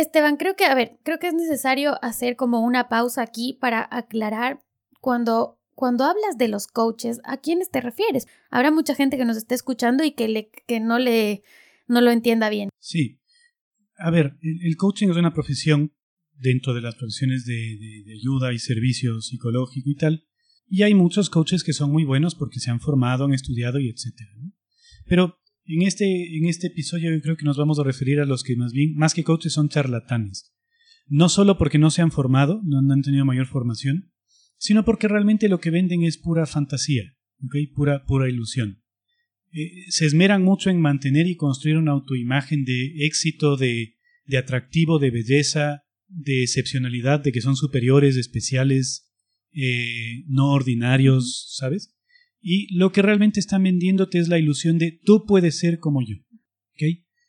Esteban, creo que, a ver, creo que es necesario hacer como una pausa aquí para aclarar cuando cuando hablas de los coaches, ¿a quiénes te refieres? Habrá mucha gente que nos esté escuchando y que, le, que no, le, no lo entienda bien. Sí. A ver, el, coaching es una profesión dentro de las profesiones de, ayuda y servicio psicológico y tal. Y hay muchos coaches que son muy buenos porque se han formado, han estudiado y etcétera. Pero en este, en este episodio yo creo que nos vamos a referir a los que más bien, más que coaches, son charlatanes. No solo porque no se han formado, no han tenido mayor formación, sino porque realmente lo que venden es pura fantasía, pura, pura ilusión. Eh, se esmeran mucho en mantener y construir una autoimagen de éxito, de, de atractivo, de belleza, de excepcionalidad, de que son superiores, especiales, eh, no ordinarios, ¿sabes? Y lo que realmente están vendiéndote es la ilusión de tú puedes ser como yo.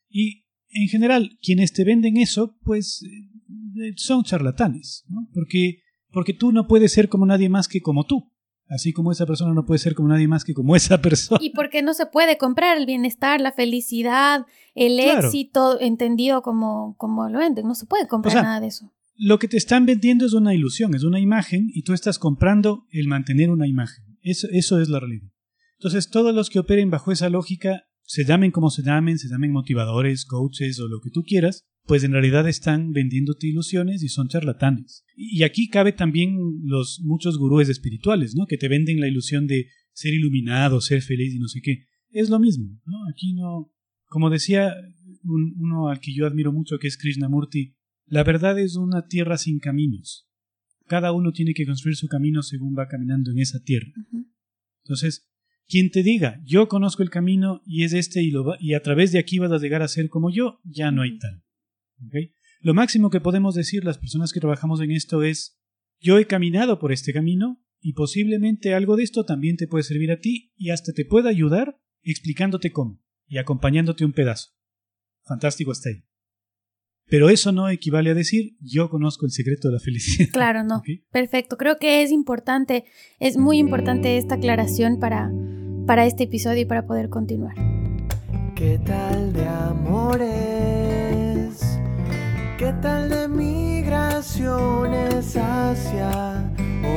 Y en general, quienes te venden eso, pues eh, son charlatanes, ¿no? Porque porque tú no puedes ser como nadie más que como tú. Así como esa persona no puede ser como nadie más que como esa persona. Y porque no se puede comprar el bienestar, la felicidad, el éxito entendido como, como lo venden. No se puede comprar nada de eso. Lo que te están vendiendo es una ilusión, es una imagen y tú estás comprando el mantener una imagen. Eso, eso es la realidad. Entonces, todos los que operen bajo esa lógica, se llamen como se llamen, se llamen motivadores, coaches o lo que tú quieras, pues en realidad están vendiéndote ilusiones y son charlatanes. Y aquí cabe también los muchos gurúes espirituales, ¿no? Que te venden la ilusión de ser iluminado, ser feliz y no sé qué. Es lo mismo, ¿no? Aquí no, como decía uno al que yo admiro mucho, que es Krishnamurti, la verdad es una tierra sin caminos. Cada uno tiene que construir su camino según va caminando en esa tierra. Entonces, quien te diga, yo conozco el camino y es este y, lo y a través de aquí vas a llegar a ser como yo, ya no hay tal. Lo máximo que podemos decir las personas que trabajamos en esto es, yo he caminado por este camino y posiblemente algo de esto también te puede servir a ti y hasta te puede ayudar explicándote cómo y acompañándote un pedazo. Fantástico está ahí. Pero eso no equivale a decir yo conozco el secreto de la felicidad. Claro, no. Perfecto. Creo que es importante, es muy importante esta aclaración para, para este episodio y para poder continuar. ¿Qué tal de amores? ¿Qué tal de migraciones hacia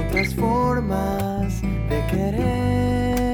otras formas de querer?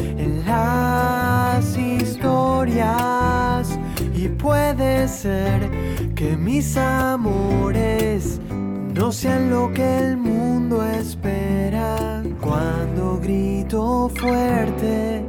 puede ser que mis amores no sean lo que el mundo espera cuando grito fuerte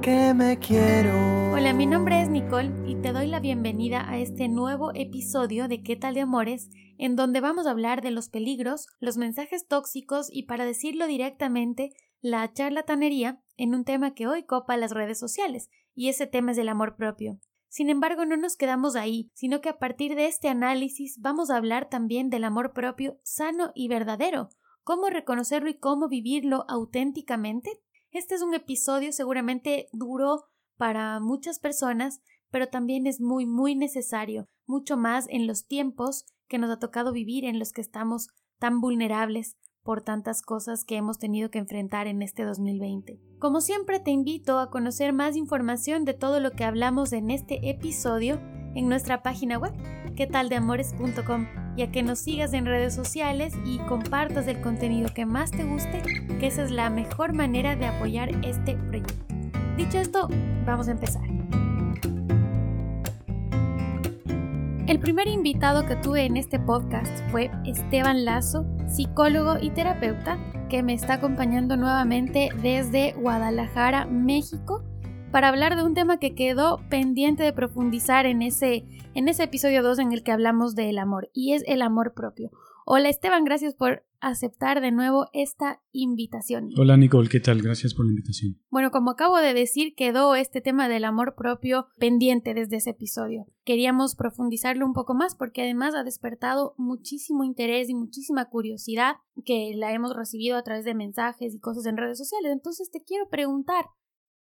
que me quiero. Hola, mi nombre es Nicole y te doy la bienvenida a este nuevo episodio de ¿Qué tal de amores? en donde vamos a hablar de los peligros, los mensajes tóxicos y para decirlo directamente, la charlatanería en un tema que hoy copa las redes sociales, y ese tema es el amor propio. Sin embargo, no nos quedamos ahí, sino que a partir de este análisis vamos a hablar también del amor propio sano y verdadero, cómo reconocerlo y cómo vivirlo auténticamente. Este es un episodio seguramente duro para muchas personas, pero también es muy, muy necesario, mucho más en los tiempos que nos ha tocado vivir, en los que estamos tan vulnerables por tantas cosas que hemos tenido que enfrentar en este 2020. Como siempre te invito a conocer más información de todo lo que hablamos en este episodio en nuestra página web, quetaldeamores.com, y a que nos sigas en redes sociales y compartas el contenido que más te guste, que esa es la mejor manera de apoyar este proyecto. Dicho esto, vamos a empezar. El primer invitado que tuve en este podcast fue Esteban Lazo, psicólogo y terapeuta, que me está acompañando nuevamente desde Guadalajara, México para hablar de un tema que quedó pendiente de profundizar en ese, en ese episodio 2 en el que hablamos del amor, y es el amor propio. Hola Esteban, gracias por aceptar de nuevo esta invitación. Hola Nicole, ¿qué tal? Gracias por la invitación. Bueno, como acabo de decir, quedó este tema del amor propio pendiente desde ese episodio. Queríamos profundizarlo un poco más porque además ha despertado muchísimo interés y muchísima curiosidad que la hemos recibido a través de mensajes y cosas en redes sociales. Entonces te quiero preguntar,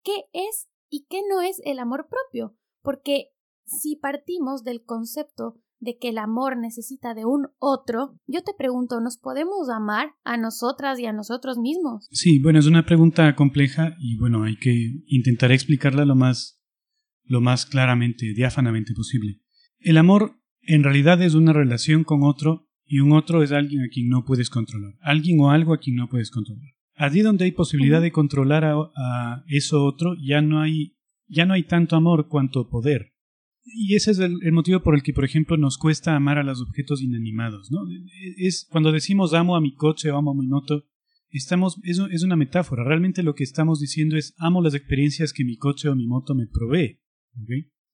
¿qué es y qué no es el amor propio? Porque si partimos del concepto de que el amor necesita de un otro, yo te pregunto, ¿nos podemos amar a nosotras y a nosotros mismos? Sí, bueno, es una pregunta compleja y bueno, hay que intentar explicarla lo más, lo más claramente, diáfanamente posible. El amor en realidad es una relación con otro y un otro es alguien a quien no puedes controlar, alguien o algo a quien no puedes controlar. Allí donde hay posibilidad de controlar a, a eso otro, ya no hay ya no hay tanto amor cuanto poder. Y ese es el, motivo por el que, por ejemplo, nos cuesta amar a los objetos inanimados. ¿no? Es cuando decimos amo a mi coche o amo a mi moto, estamos, es, es una metáfora. Realmente lo que estamos diciendo es amo las experiencias que mi coche o mi moto me provee.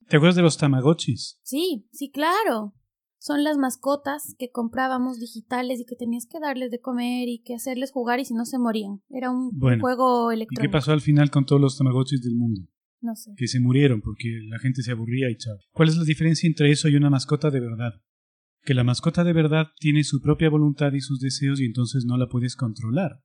¿Te acuerdas de los tamagotchis? Sí, sí, claro. Son las mascotas que comprábamos digitales y que tenías que darles de comer y que hacerles jugar y si no se morían. Era un juego electrónico. ¿Y qué pasó al final con todos los tamagotchis del mundo? No sé. Que se murieron porque la gente se aburría y chao. ¿Cuál es la diferencia entre eso y una mascota de verdad? Que la mascota de verdad tiene su propia voluntad y sus deseos y entonces no la puedes controlar.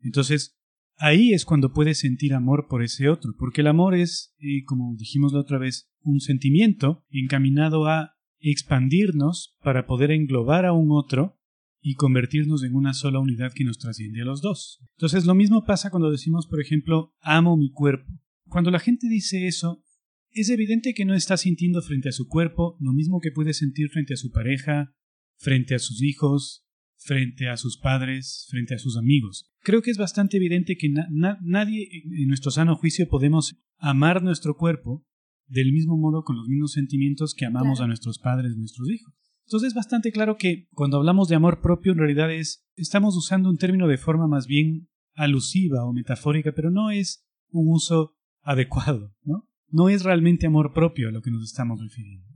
Entonces, ahí es cuando puedes sentir amor por ese otro, porque el amor es, eh, como dijimos la otra vez, un sentimiento encaminado a expandirnos para poder englobar a un otro y convertirnos en una sola unidad que nos trasciende a los dos. Entonces lo mismo pasa cuando decimos, por ejemplo, amo mi cuerpo. Cuando la gente dice eso, es evidente que no está sintiendo frente a su cuerpo lo mismo que puede sentir frente a su pareja, frente a sus hijos, frente a sus padres, frente a sus amigos. Creo que es bastante evidente que nadie en nuestro sano juicio podemos amar nuestro cuerpo del mismo modo con los mismos sentimientos que amamos a nuestros padres, nuestros hijos. Entonces es bastante claro que cuando hablamos de amor propio en realidad es estamos usando un término de forma más bien alusiva o metafórica, pero no es un uso adecuado, ¿no? No es realmente amor propio a lo que nos estamos refiriendo.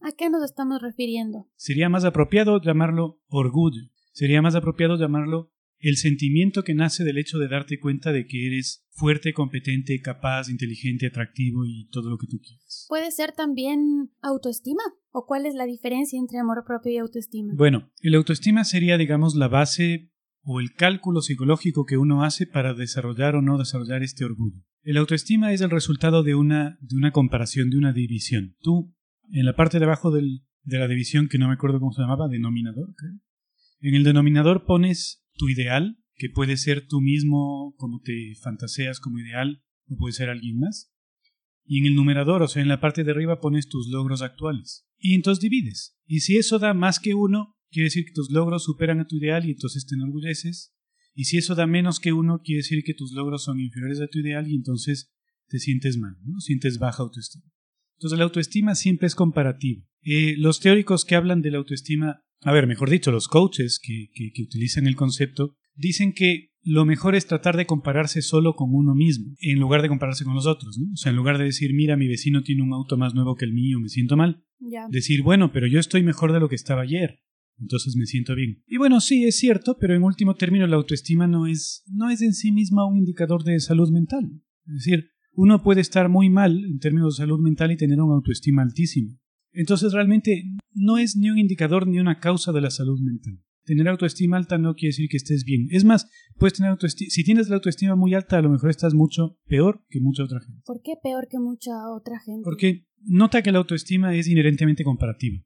¿A qué nos estamos refiriendo? Sería más apropiado llamarlo orgullo. Sería más apropiado llamarlo el sentimiento que nace del hecho de darte cuenta de que eres fuerte, competente, capaz, inteligente, atractivo y todo lo que tú quieras. ¿Puede ser también autoestima? ¿O cuál es la diferencia entre amor propio y autoestima? Bueno, el autoestima sería, digamos, la base o el cálculo psicológico que uno hace para desarrollar o no desarrollar este orgullo. El autoestima es el resultado de una, de una comparación, de una división. Tú, en la parte de abajo del, de la división, que no me acuerdo cómo se llamaba, denominador. En el denominador pones tu ideal, que puede ser tú mismo como te fantaseas como ideal, o puede ser alguien más. Y en el numerador, o sea, en la parte de arriba pones tus logros actuales. Y entonces divides. Y si eso da más que uno, quiere decir que tus logros superan a tu ideal y entonces te enorgulleces. Y si eso da menos que uno, quiere decir que tus logros son inferiores a tu ideal y entonces te sientes mal, ¿no? Sientes baja autoestima. Entonces la autoestima siempre es comparativa. Eh, los teóricos que hablan de la autoestima, a ver, mejor dicho, los coaches que, que, utilizan el concepto, dicen que lo mejor es tratar de compararse solo con uno mismo, en lugar de compararse con los otros, ¿no? O sea, en lugar de decir, mira, mi vecino tiene un auto más nuevo que el mío, me siento mal. Decir, bueno, pero yo estoy mejor de lo que estaba ayer entonces me siento bien. Y bueno, sí, es cierto, pero en último término la autoestima no es, no es en sí misma un indicador de salud mental. Es decir, uno puede estar muy mal en términos de salud mental y tener una autoestima altísima. Entonces realmente no es ni un indicador ni una causa de la salud mental. Tener autoestima alta no quiere decir que estés bien. Es más, puedes tener autoestima. Si tienes la autoestima muy alta, a lo mejor estás mucho peor que mucha otra gente. ¿Por qué peor que mucha otra gente? Porque nota que la autoestima es inherentemente comparativa.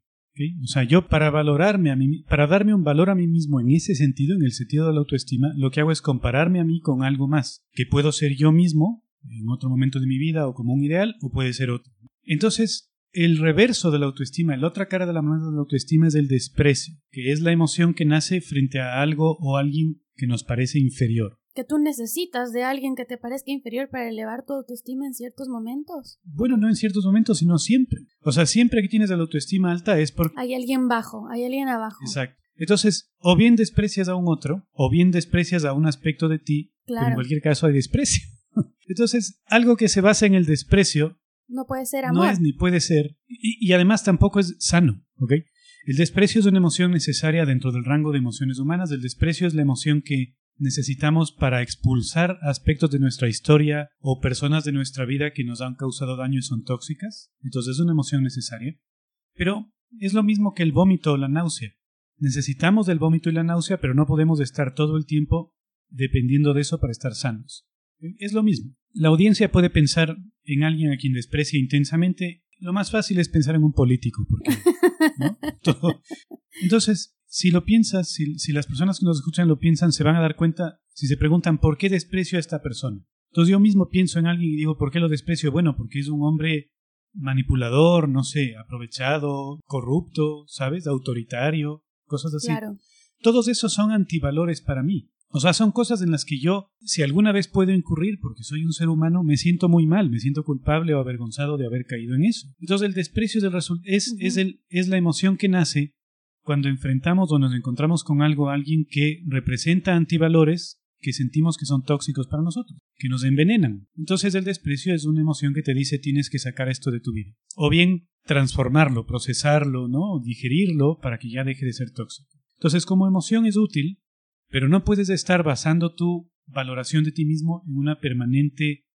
O sea, yo para valorarme a mí, para darme un valor a mí mismo en ese sentido, en el sentido de la autoestima, lo que hago es compararme a mí con algo más, que puedo ser yo mismo en otro momento de mi vida o como un ideal, o puede ser otro. Entonces, el reverso de la autoestima, la otra cara de la moneda de la autoestima es el desprecio, que es la emoción que nace frente a algo o alguien que nos parece inferior que tú necesitas de alguien que te parezca inferior para elevar tu autoestima en ciertos momentos. Bueno, no en ciertos momentos, sino siempre. O sea, siempre que tienes la autoestima alta es porque... Hay alguien bajo, hay alguien abajo. Exacto. Entonces, o bien desprecias a un otro, o bien desprecias a un aspecto de ti, claro. en cualquier caso hay desprecio. Entonces, algo que se basa en el desprecio... No puede ser amor. No es ni puede ser, y, y además tampoco es sano, ¿ok? El desprecio es una emoción necesaria dentro del rango de emociones humanas. El desprecio es la emoción que necesitamos para expulsar aspectos de nuestra historia o personas de nuestra vida que nos han causado daño y son tóxicas. Entonces es una emoción necesaria. Pero es lo mismo que el vómito o la náusea. Necesitamos del vómito y la náusea, pero no podemos estar todo el tiempo dependiendo de eso para estar sanos. Es lo mismo. La audiencia puede pensar en alguien a quien desprecia intensamente. Lo más fácil es pensar en un político, porque Entonces, si lo piensas, si, si, las personas que nos escuchan lo piensan, se van a dar cuenta si se preguntan por qué desprecio a esta persona. Entonces yo mismo pienso en alguien y digo, ¿por qué lo desprecio? Bueno, porque es un hombre manipulador, no sé, aprovechado, corrupto, ¿sabes? Autoritario, cosas así. Claro. Todos esos son antivalores para mí. O sea, son cosas en las que yo, si alguna vez puedo incurrir, porque soy un ser humano, me siento muy mal, me siento culpable o avergonzado de haber caído en eso. Entonces el desprecio del es, es, el, es la emoción que nace cuando enfrentamos o nos encontramos con algo, alguien que representa antivalores que sentimos que son tóxicos para nosotros, que nos envenenan. Entonces el desprecio es una emoción que te dice tienes que sacar esto de tu vida. O bien transformarlo, procesarlo, ¿no? digerirlo para que ya deje de ser tóxico. Entonces como emoción es útil, pero no puedes estar basando tu valoración de ti mismo en una permanente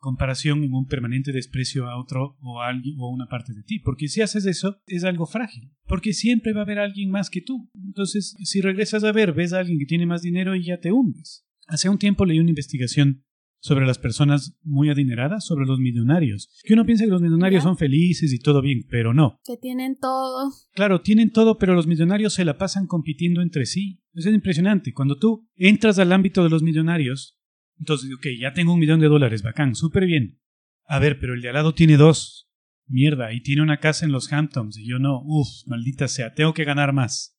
comparación, en un permanente desprecio a otro o a alguien o a una parte de ti. Porque si haces eso, es algo frágil. Porque siempre va a haber alguien más que tú. Entonces, si regresas a ver, ves a alguien que tiene más dinero y ya te hundes. Hace un tiempo leí una investigación sobre las personas muy adineradas, sobre los millonarios. Que uno piensa que los millonarios son felices y todo bien, pero no. Que tienen todo. Claro, tienen todo, pero los millonarios se la pasan compitiendo entre sí. Eso es impresionante. Cuando tú entras al ámbito de los millonarios, entonces, ok, ya tengo un millón de dólares, bacán, súper bien. A ver, pero el de al lado tiene dos. Mierda, y tiene una casa en los Hamptons, y yo no, uff, maldita sea, tengo que ganar más.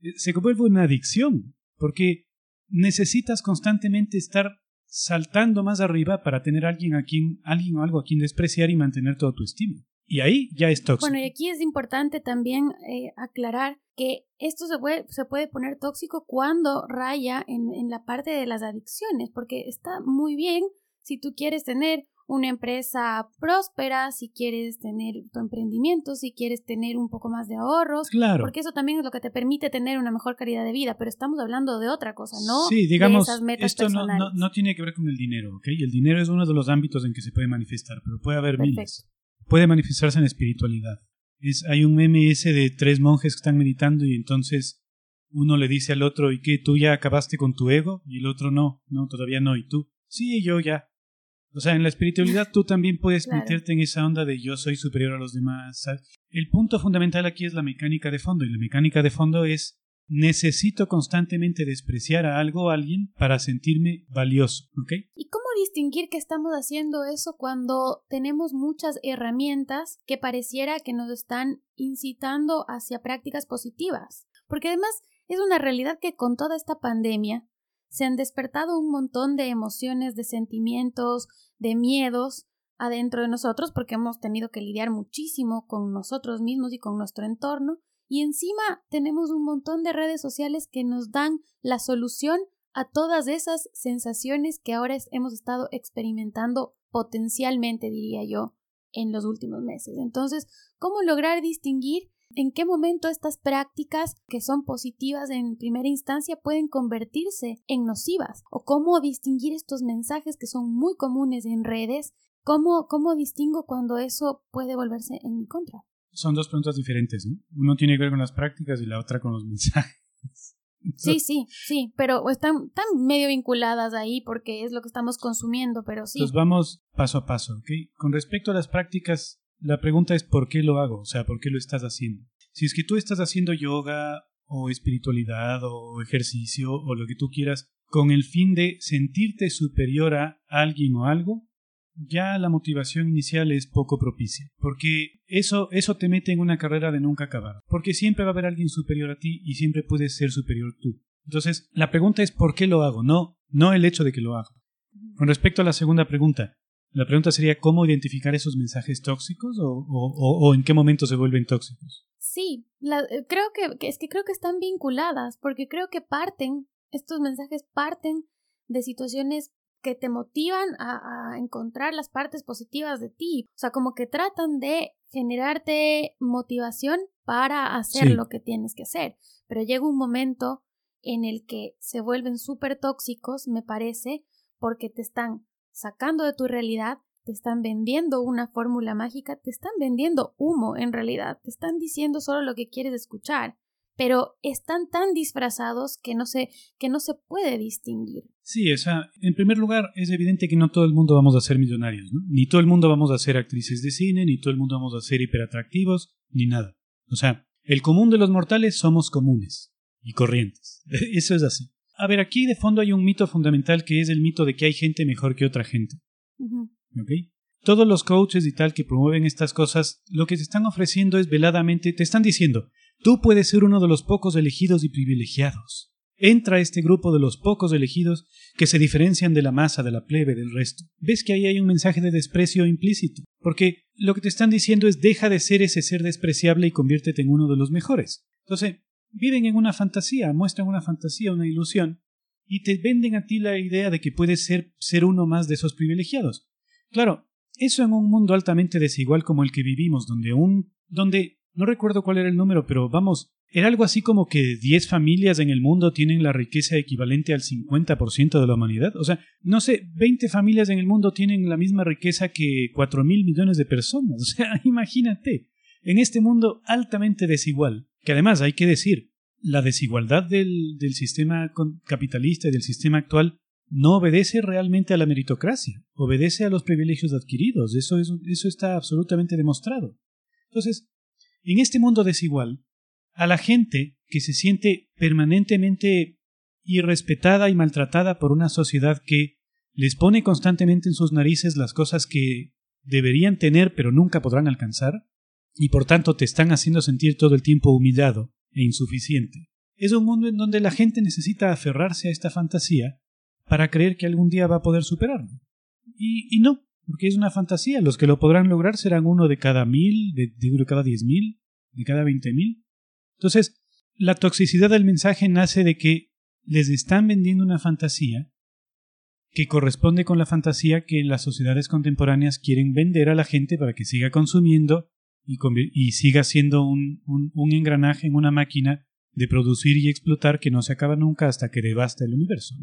Eh, se vuelve una adicción, porque necesitas constantemente estar saltando más arriba para tener alguien a quien, alguien o algo a quien despreciar y mantener tu estima. Y ahí ya es tóxico. Bueno, y aquí es importante también eh, aclarar que esto se puede, se puede poner tóxico cuando raya en, en la parte de las adicciones, porque está muy bien si tú quieres tener una empresa próspera, si quieres tener tu emprendimiento, si quieres tener un poco más de ahorros, claro. porque eso también es lo que te permite tener una mejor calidad de vida, pero estamos hablando de otra cosa, ¿no? Sí, digamos, de esas metas esto no, no, no, tiene que ver con el dinero, ¿ok? El dinero es uno de los ámbitos en que se puede manifestar, pero puede haber Perfecto. miles. Puede manifestarse en espiritualidad. Es, hay un meme ese de tres monjes que están meditando y entonces uno le dice al otro, ¿y qué? ¿Tú ya acabaste con tu ego? Y el otro no, no, todavía no, ¿y tú? Sí, yo ya. O sea, en la espiritualidad tú también puedes Claro. meterte en esa onda de yo soy superior a los demás. ¿sabes? El punto fundamental aquí es la mecánica de fondo y la mecánica de fondo es necesito constantemente despreciar a algo o a alguien para sentirme valioso. ¿Y cómo distinguir que estamos haciendo eso cuando tenemos muchas herramientas que pareciera que nos están incitando hacia prácticas positivas? Porque además es una realidad que con toda esta pandemia se han despertado un montón de emociones, de sentimientos, de miedos adentro de nosotros porque hemos tenido que lidiar muchísimo con nosotros mismos y con nuestro entorno y encima tenemos un montón de redes sociales que nos dan la solución a todas esas sensaciones que ahora hemos estado experimentando potencialmente, diría yo, en los últimos meses. Entonces, ¿cómo lograr distinguir en qué momento estas prácticas que son positivas en primera instancia pueden convertirse en nocivas? ¿O cómo distinguir estos mensajes que son muy comunes en redes? ¿Cómo, cómo distingo cuando eso puede volverse en mi contra? Son dos preguntas diferentes, ¿no? Uno tiene que ver con las prácticas y la otra con los mensajes. Sí, sí, sí, pero están, están medio vinculadas ahí porque es lo que estamos consumiendo, pero sí. Entonces vamos paso a paso, ¿ok? Con respecto a las prácticas, la pregunta es ¿por qué lo hago? O sea, ¿por qué lo estás haciendo? Si es que tú estás haciendo yoga o espiritualidad o ejercicio o lo que tú quieras con el fin de sentirte superior a alguien o algo, ya la motivación inicial es poco propicia, porque eso, eso te mete en una carrera de nunca acabar, porque siempre va a haber alguien superior a ti y siempre puedes ser superior tú. Entonces, la pregunta es ¿por qué lo hago? No, no el hecho de que lo hago. Con respecto a la segunda pregunta, la pregunta sería ¿cómo identificar esos mensajes tóxicos o, o- o- o en qué momento se vuelven tóxicos? Sí, la- eh, creo que, que es que creo que están vinculadas, porque creo que parten, estos mensajes parten de situaciones que te motivan a, encontrar las partes positivas de ti. O sea, como que tratan de generarte motivación para hacer lo que tienes que hacer. Pero llega un momento en el que se vuelven súper tóxicos, me parece, porque te están sacando de tu realidad, te están vendiendo una fórmula mágica, te están vendiendo humo en realidad, te están diciendo solo lo que quieres escuchar pero están tan disfrazados que no se, que no se puede distinguir. Sí, o sea, en primer lugar, es evidente que no todo el mundo vamos a ser millonarios, ¿no? Ni todo el mundo vamos a ser actrices de cine, ni todo el mundo vamos a ser hiperatractivos, ni nada. O sea, el común de los mortales somos comunes y corrientes. Eso es así. A ver, aquí de fondo hay un mito fundamental que es el mito de que hay gente mejor que otra gente. ¿Ok? Todos los coaches y tal que promueven estas cosas, lo que te están ofreciendo es veladamente, te están diciendo, Tú puedes ser uno de los pocos elegidos y privilegiados. Entra a este grupo de los pocos elegidos que se diferencian de la masa, de la plebe, del resto. Ves que ahí hay un mensaje de desprecio implícito, porque lo que te están diciendo es deja de ser ese ser despreciable y conviértete en uno de los mejores. Entonces, viven en una fantasía, muestran una fantasía, una ilusión, y te venden a ti la idea de que puedes ser, ser uno más de esos privilegiados. Claro, eso en un mundo altamente desigual como el que vivimos, donde un, donde no recuerdo cuál era el número, pero vamos, era algo así como que 10 familias en el mundo tienen la riqueza equivalente al 50% de la humanidad. O sea, no sé, 20 familias en el mundo tienen la misma riqueza que 4 mil millones de personas. O sea, imagínate, en este mundo altamente desigual, que además hay que decir, la desigualdad del, del sistema capitalista y del sistema actual no obedece realmente a la meritocracia, obedece a los privilegios adquiridos. Eso, es, eso está absolutamente demostrado. Entonces, en este mundo desigual, a la gente que se siente permanentemente irrespetada y maltratada por una sociedad que les pone constantemente en sus narices las cosas que deberían tener pero nunca podrán alcanzar, y por tanto te están haciendo sentir todo el tiempo humillado e insuficiente. Es un mundo en donde la gente necesita aferrarse a esta fantasía para creer que algún día va a poder superarlo. Y, y no, porque es una fantasía. Los que lo podrán lograr serán uno de cada mil, de, de cada diez mil, de cada veinte mil. Entonces, la toxicidad del mensaje nace de que les están vendiendo una fantasía que corresponde con la fantasía que las sociedades contemporáneas quieren vender a la gente para que siga consumiendo y, siga siendo un, engranaje en una máquina de producir y explotar que no se acaba nunca hasta que devasta el universo.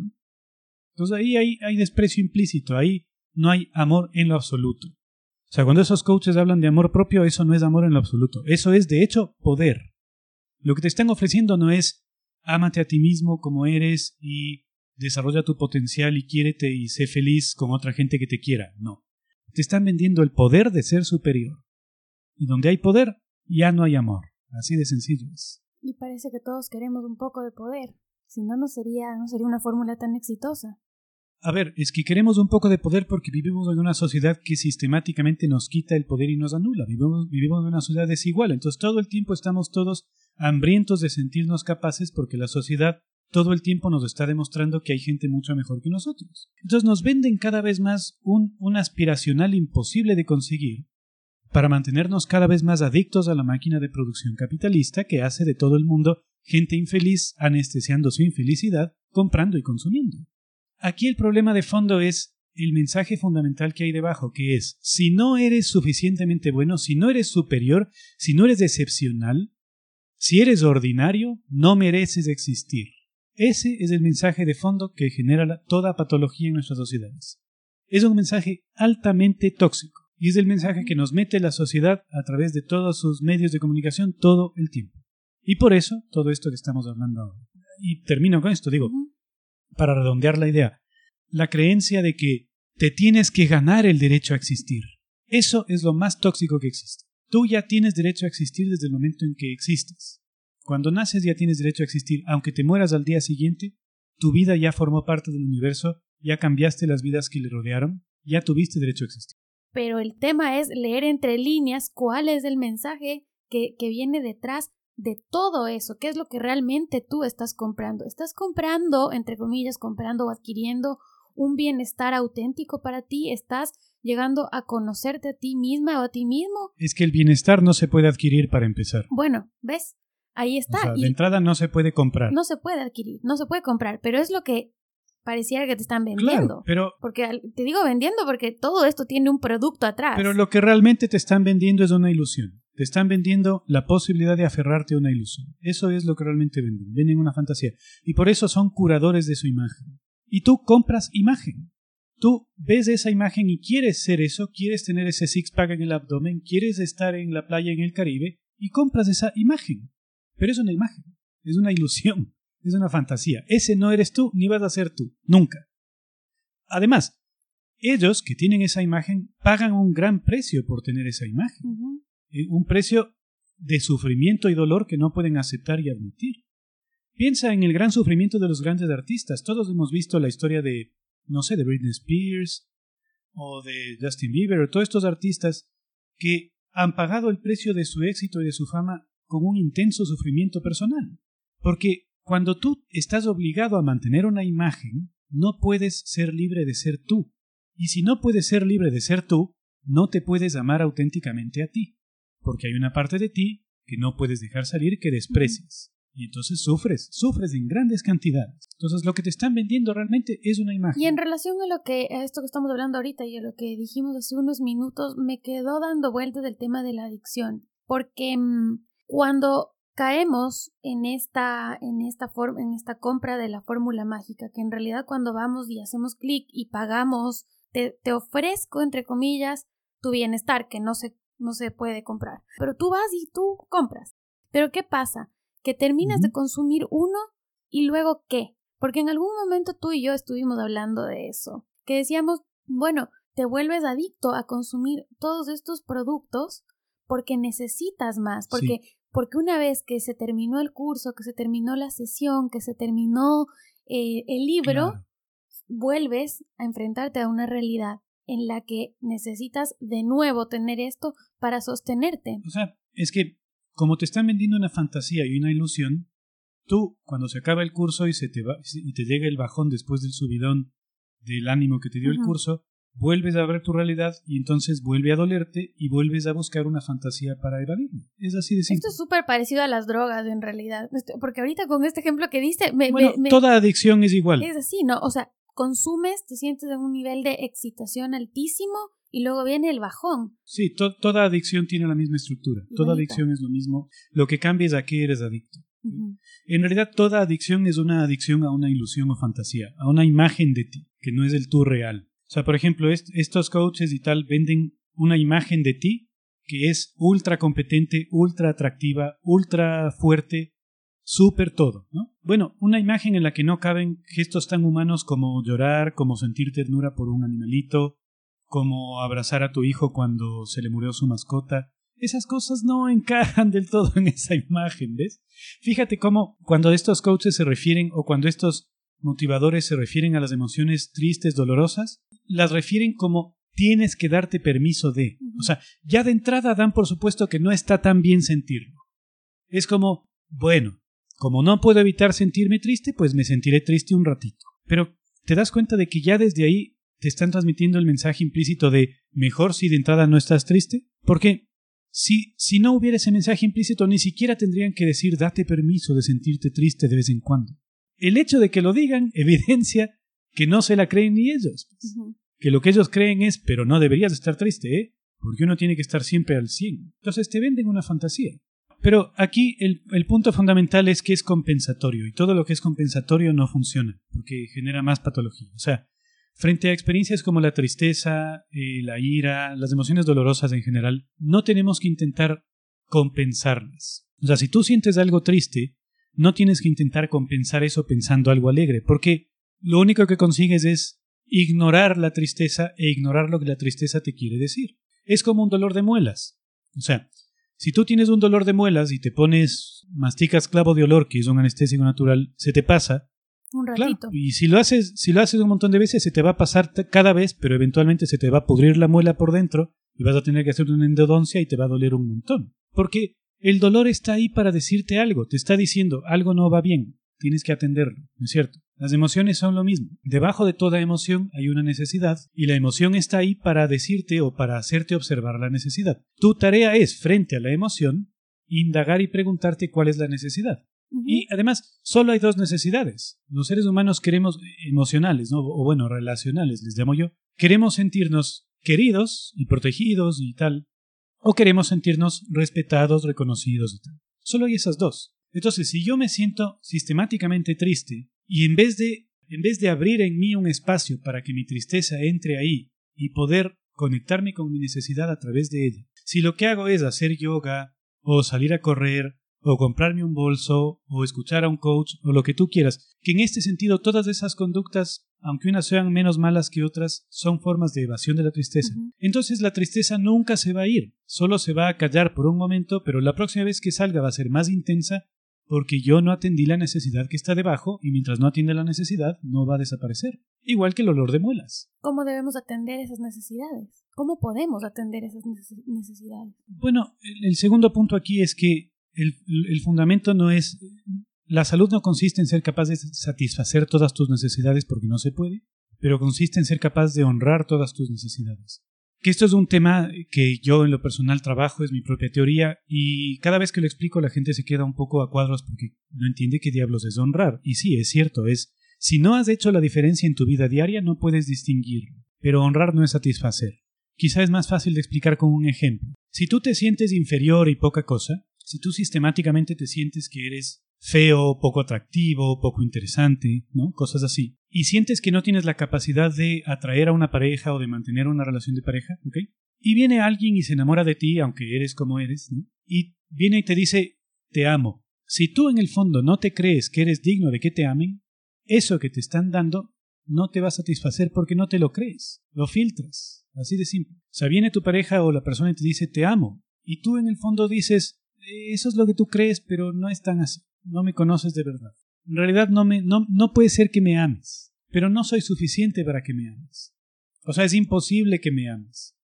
Entonces ahí hay desprecio implícito, ahí no hay amor en lo absoluto. O sea, cuando esos coaches hablan de amor propio, eso no es amor en lo absoluto. Eso es, de hecho, poder. Lo que te están ofreciendo no es ámate a ti mismo como eres y desarrolla tu potencial y quiérete y sé feliz con otra gente que te quiera. No. Te están vendiendo el poder de ser superior. Y donde hay poder, ya no hay amor. Así de sencillo es. Y parece que todos queremos un poco de poder. Si no, no sería, no sería una fórmula tan exitosa. A ver, es que queremos un poco de poder porque vivimos en una sociedad que sistemáticamente nos quita el poder y nos anula. Vivimos, vivimos en una sociedad desigual. Entonces todo el tiempo estamos todos hambrientos de sentirnos capaces porque la sociedad todo el tiempo nos está demostrando que hay gente mucho mejor que nosotros. Entonces nos venden cada vez más un, un aspiracional imposible de conseguir para mantenernos cada vez más adictos a la máquina de producción capitalista que hace de todo el mundo gente infeliz anestesiando su infelicidad comprando y consumiendo. Aquí el problema de fondo es el mensaje fundamental que hay debajo, que es, si no eres suficientemente bueno, si no eres superior, si no eres excepcional, si eres ordinario, no mereces existir. Ese es el mensaje de fondo que genera toda patología en nuestras sociedades. Es un mensaje altamente tóxico y es el mensaje que nos mete la sociedad a través de todos sus medios de comunicación todo el tiempo. Y por eso todo esto que estamos hablando ahora. Y termino con esto, digo, para redondear la idea, la creencia de que te tienes que ganar el derecho a existir. Eso es lo más tóxico que existe. Tú ya tienes derecho a existir desde el momento en que existes. Cuando naces ya tienes derecho a existir, aunque te mueras al día siguiente, tu vida ya formó parte del universo, ya cambiaste las vidas que le rodearon, ya tuviste derecho a existir. Pero el tema es leer entre líneas cuál es el mensaje que, que viene detrás de todo eso, qué es lo que realmente tú estás comprando. Estás comprando, entre comillas, comprando o adquiriendo un bienestar auténtico para ti, estás llegando a conocerte a ti misma o a ti mismo. Es que el bienestar no se puede adquirir para empezar. Bueno, ¿ves? Ahí está. O sea, de entrada no se puede comprar. No se puede adquirir, no se puede comprar, pero es lo que pareciera que te están vendiendo. Claro, pero, Porque te digo vendiendo porque todo esto tiene un producto atrás. pero lo que realmente te están vendiendo es una ilusión. Te están vendiendo la posibilidad de aferrarte a una ilusión. Eso es lo que realmente venden. Venden una fantasía. Y por eso son curadores de su imagen. Y tú compras imagen. Tú ves esa imagen y quieres ser eso, quieres tener ese six-pack en el abdomen, quieres estar en la playa en el Caribe y compras esa imagen. Pero es una imagen, es una ilusión, es una fantasía. Ese no eres tú ni vas a ser tú, nunca. Además, ellos que tienen esa imagen pagan un gran precio por tener esa imagen. Un precio de sufrimiento y dolor que no pueden aceptar y admitir. Piensa en el gran sufrimiento de los grandes artistas. Todos hemos visto la historia de, no sé, de Britney Spears o de Justin Bieber o todos estos artistas que han pagado el precio de su éxito y de su fama con un intenso sufrimiento personal. Porque cuando tú estás obligado a mantener una imagen, no puedes ser libre de ser tú. Y si no puedes ser libre de ser tú, no te puedes amar auténticamente a ti. Porque hay una parte de ti que no puedes dejar salir que desprecias. Y entonces sufres, sufres en grandes cantidades. Entonces lo que te están vendiendo realmente es una imagen. Y en relación a lo que a esto que estamos hablando ahorita y a lo que dijimos hace unos minutos, me quedó dando vueltas el tema de la adicción, porque mm, cuando caemos en esta en esta forma en esta compra de la fórmula mágica, que en realidad cuando vamos y hacemos clic y pagamos, te, te ofrezco entre comillas tu bienestar que no se no se puede comprar, pero tú vas y tú compras. Pero ¿qué pasa? Que terminas de consumir uno y luego qué? Porque en algún momento tú y yo estuvimos hablando de eso, que decíamos, bueno, te vuelves adicto a consumir todos estos productos porque necesitas más, porque porque una vez que se terminó el curso, que se terminó la sesión, que se terminó eh, el libro, Claro. vuelves a enfrentarte a una realidad en la que necesitas de nuevo tener esto para sostenerte. O sea, es que como te están vendiendo una fantasía y una ilusión, tú, cuando se acaba el curso y, se te, va, y te llega el bajón después del subidón del ánimo que te dio el curso, vuelves a ver tu realidad y entonces vuelve a dolerte y vuelves a buscar una fantasía para evadirlo. Es así de simple. Esto es súper parecido a las drogas en realidad, Esto- porque ahorita con este ejemplo que diste, me, bueno, me- me- toda adicción es igual. es así, ¿no? O sea, consumes, te sientes en un nivel de excitación altísimo y luego viene el bajón. Sí, to- toda adicción tiene la misma estructura. Toda adicción es lo mismo. Lo que cambia es a qué eres adicto. En realidad, toda adicción es una adicción a una ilusión o fantasía, a una imagen de ti, que no es el tú real. O sea, por ejemplo, est- estos coaches y tal venden una imagen de ti que es ultra competente, ultra atractiva, ultra fuerte, súper todo, ¿no? Bueno, una imagen en la que no caben gestos tan humanos como llorar, como sentir ternura por un animalito, como abrazar a tu hijo cuando se le murió su mascota. Esas cosas no encajan del todo en esa imagen, ¿ves? Fíjate cómo cuando estos coaches se refieren o cuando estos motivadores se refieren a las emociones tristes, dolorosas, las refieren como tienes que darte permiso de. O sea, ya de entrada dan por supuesto que no está tan bien sentirlo. Es como, bueno, como no puedo evitar sentirme triste, pues me sentiré triste un ratito. Pero te das cuenta de que ya desde ahí te están transmitiendo el mensaje implícito de mejor si de entrada no estás triste. Porque si, si no hubiera ese mensaje implícito, ni siquiera tendrían que decir date permiso de sentirte triste de vez en cuando. El hecho de que lo digan evidencia que no se la creen ni ellos. Ujú. Que lo que ellos creen es, pero no deberías estar triste, ¿eh? Porque uno tiene que estar siempre al 100. Entonces te venden una fantasía. Pero aquí el, punto fundamental es que es compensatorio y todo lo que es compensatorio no funciona porque genera más patología. O sea, frente a experiencias como la tristeza, eh, la ira, las emociones dolorosas en general, no tenemos que intentar compensarlas. O sea, si tú sientes algo triste, no tienes que intentar compensar eso pensando algo alegre, porque lo único que consigues es ignorar la tristeza e ignorar lo que la tristeza te quiere decir. Es como un dolor de muelas. O sea, si tú tienes un dolor de muelas y te pones, masticas clavo de olor, que es un anestésico natural, se te pasa. Un Claro, ratito. y si lo haces, si lo haces un montón de veces, se te va a pasar cada vez, pero eventualmente se te va a pudrir la muela por dentro y vas a tener que hacer una endodoncia y te va a doler un montón. Porque el dolor está ahí para decirte algo, te está diciendo algo no va bien, tienes que atenderlo, ¿no es cierto? Las emociones son lo mismo. Debajo de toda emoción hay una necesidad y la emoción está ahí para decirte o para hacerte observar la necesidad. Tu tarea es, frente a la emoción, indagar y preguntarte cuál es la necesidad. Y además, solo hay dos necesidades. Los seres humanos queremos emocionales, ¿no? o bueno, relacionales, les llamo yo. Queremos sentirnos queridos y protegidos y tal, o queremos sentirnos respetados, reconocidos y tal. Solo hay esas dos. Entonces, si yo me siento sistemáticamente triste y en vez de en vez de abrir en mí un espacio para que mi tristeza entre ahí y poder conectarme con mi necesidad a través de ella, si lo que hago es hacer yoga o salir a correr o comprarme un bolso o escuchar a un coach o lo que tú quieras, que en este sentido todas esas conductas, aunque unas sean menos malas que otras, son formas de evasión de la tristeza. Entonces la tristeza nunca se va a ir, solo se va a callar por un momento, pero la próxima vez que salga va a ser más intensa porque yo no atendí la necesidad que está debajo y mientras no atiende la necesidad no va a desaparecer. Igual que el olor de muelas. ¿Cómo debemos atender esas necesidades? ¿Cómo podemos atender esas nece- necesidades? Bueno, el, el segundo punto aquí es que el, el fundamento no es... La salud no consiste en ser capaz de satisfacer todas tus necesidades porque no se puede, pero consiste en ser capaz de honrar todas tus necesidades. Que esto es un tema que yo en lo personal trabajo, es mi propia teoría, y cada vez que lo explico la gente se queda un poco a cuadros porque no entiende qué diablos es honrar. Y sí, es cierto, es... Si no has hecho la diferencia en tu vida diaria, no puedes distinguirlo. Pero honrar no es satisfacer. Quizá es más fácil de explicar con un ejemplo. Si tú te sientes inferior y poca cosa, si tú sistemáticamente te sientes que eres feo, poco atractivo, poco interesante, ¿no? Cosas así. Y sientes que no tienes la capacidad de atraer a una pareja o de mantener una relación de pareja, ¿ok? Y viene alguien y se enamora de ti, aunque eres como eres, ¿no? Y viene y te dice, te amo. Si tú en el fondo no te crees que eres digno de que te amen, eso que te están dando no te va a satisfacer porque no te lo crees, lo filtras, así de simple. O sea, viene tu pareja o la persona y te dice te amo, y tú en el fondo dices, eso es lo que tú crees, pero no es tan así, no me conoces de verdad. En realidad no, me, no, no puede ser que me ames, pero no soy suficiente para que me ames. O sea, es imposible que me ames.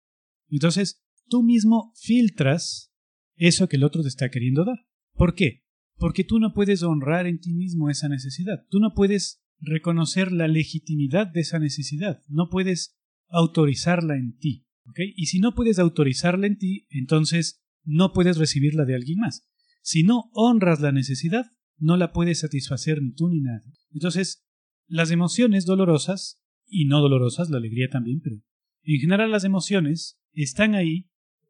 Entonces, tú mismo filtras eso que el otro te está queriendo dar. ¿Por qué? Porque tú no puedes honrar en ti mismo esa necesidad. Tú no puedes reconocer la legitimidad de esa necesidad. No puedes autorizarla en ti. ¿ok? Y si no puedes autorizarla en ti, entonces no puedes recibirla de alguien más. Si no honras la necesidad, no la puedes satisfacer ni tú ni nadie. Entonces, las emociones dolorosas, y no dolorosas, la alegría también, pero en general las emociones están ahí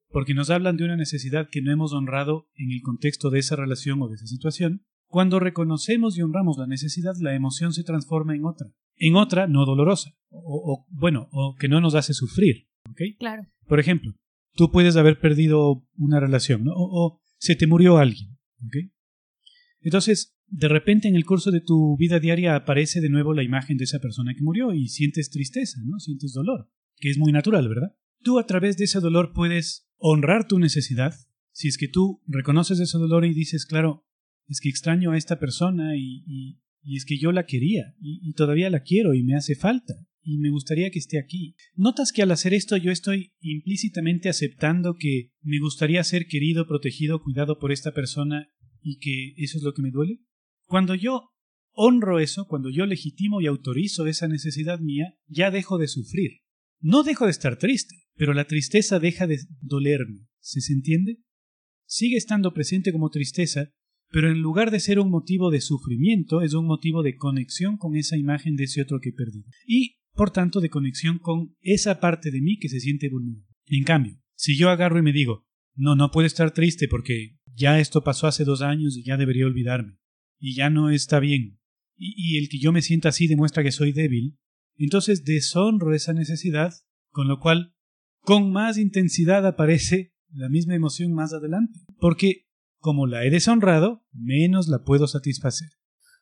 porque nos hablan de una necesidad que no hemos honrado en el contexto de esa relación o de esa situación. Cuando reconocemos y honramos la necesidad, la emoción se transforma en otra, en otra no dolorosa, o, o bueno, o que no nos hace sufrir. ¿ok? Claro. Por ejemplo, tú puedes haber perdido una relación, ¿no? o, o se te murió alguien. ¿ok? Entonces, de repente en el curso de tu vida diaria aparece de nuevo la imagen de esa persona que murió y sientes tristeza, ¿no? Sientes dolor, que es muy natural, ¿verdad? Tú a través de ese dolor puedes honrar tu necesidad. Si es que tú reconoces ese dolor y dices, claro, es que extraño a esta persona y, es que yo la quería y todavía la quiero y me hace falta y me gustaría que esté aquí. ¿Notas que al hacer esto yo estoy implícitamente aceptando que me gustaría ser querido, protegido, cuidado por esta persona y que eso es lo que me duele? Cuando yo honro eso, cuando yo legitimo y autorizo esa necesidad mía, ya dejo de sufrir. No dejo de estar triste, pero la tristeza deja de dolerme. ¿Se, entiende? Sigue estando presente como tristeza, pero en lugar de ser un motivo de sufrimiento, es un motivo de conexión con esa imagen de ese otro que perdido. Y, por tanto, de conexión con esa parte de mí que se siente vulnerable. En cambio, si yo agarro y me digo, no, no puedo estar triste porque ya esto pasó hace dos años y ya debería olvidarme, y ya no está bien, y, y el que yo me sienta así demuestra que soy débil, entonces deshonro esa necesidad, con lo cual con más intensidad aparece la misma emoción más adelante, porque como la he deshonrado, menos la puedo satisfacer.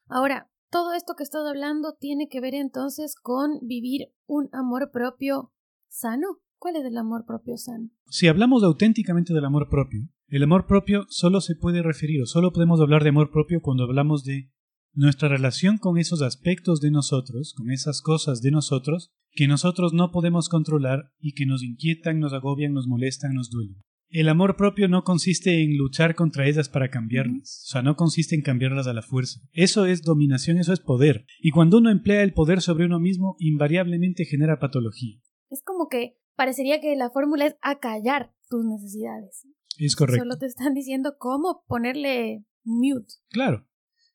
Ahora, todo esto que estás hablando tiene que ver entonces con vivir un amor propio sano. ¿Cuál es el amor propio sano? Si hablamos auténticamente del amor propio, el amor propio solo se puede referir o solo podemos hablar de amor propio cuando hablamos de nuestra relación con esos aspectos de nosotros, con esas cosas de nosotros que nosotros no podemos controlar y que nos inquietan, nos agobian, nos molestan, nos duelen. El amor propio no consiste en luchar contra ellas para cambiarlas, o sea, no consiste en cambiarlas a la fuerza. Eso es dominación, eso es poder. Y cuando uno emplea el poder sobre uno mismo, invariablemente genera patología. Es como que parecería que la fórmula es acallar tus necesidades. Es correcto. Solo te están diciendo cómo ponerle mute. Claro.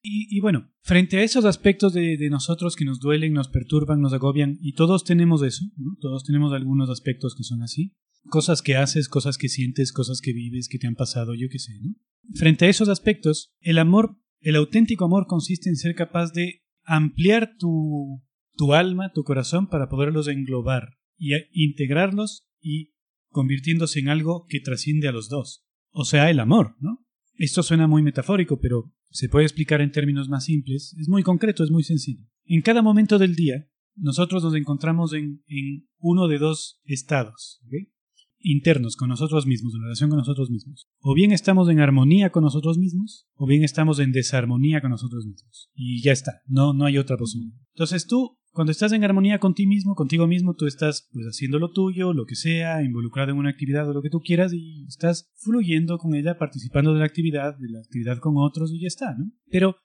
Y, bueno, frente a esos aspectos de, nosotros que nos duelen, nos perturban, nos agobian, y todos tenemos eso, ¿no? todos tenemos algunos aspectos que son así, cosas que haces, cosas que sientes, cosas que vives, que te han pasado, yo qué sé, ¿no? Frente a esos aspectos, el amor, el auténtico amor consiste en ser capaz de ampliar tu, tu alma, tu corazón, para poderlos englobar y integrarlos y convirtiéndose en algo que trasciende a los dos. O sea, el amor, ¿no? Esto suena muy metafórico, pero se puede explicar en términos más simples. Es muy concreto, es muy sencillo. En cada momento del día, nosotros nos encontramos en, en uno de dos estados internos con nosotros mismos, en relación con nosotros mismos. O bien estamos en armonía con nosotros mismos, o bien estamos en desarmonía con nosotros mismos. Y ya está, no, no hay otra posibilidad. Entonces tú cuando estás en armonía con ti mismo, contigo mismo, tú estás pues haciendo lo tuyo, lo que sea, involucrado en una actividad o lo que tú quieras y estás fluyendo con ella, participando de la actividad, de la actividad con otros y ya está, ¿no? Pero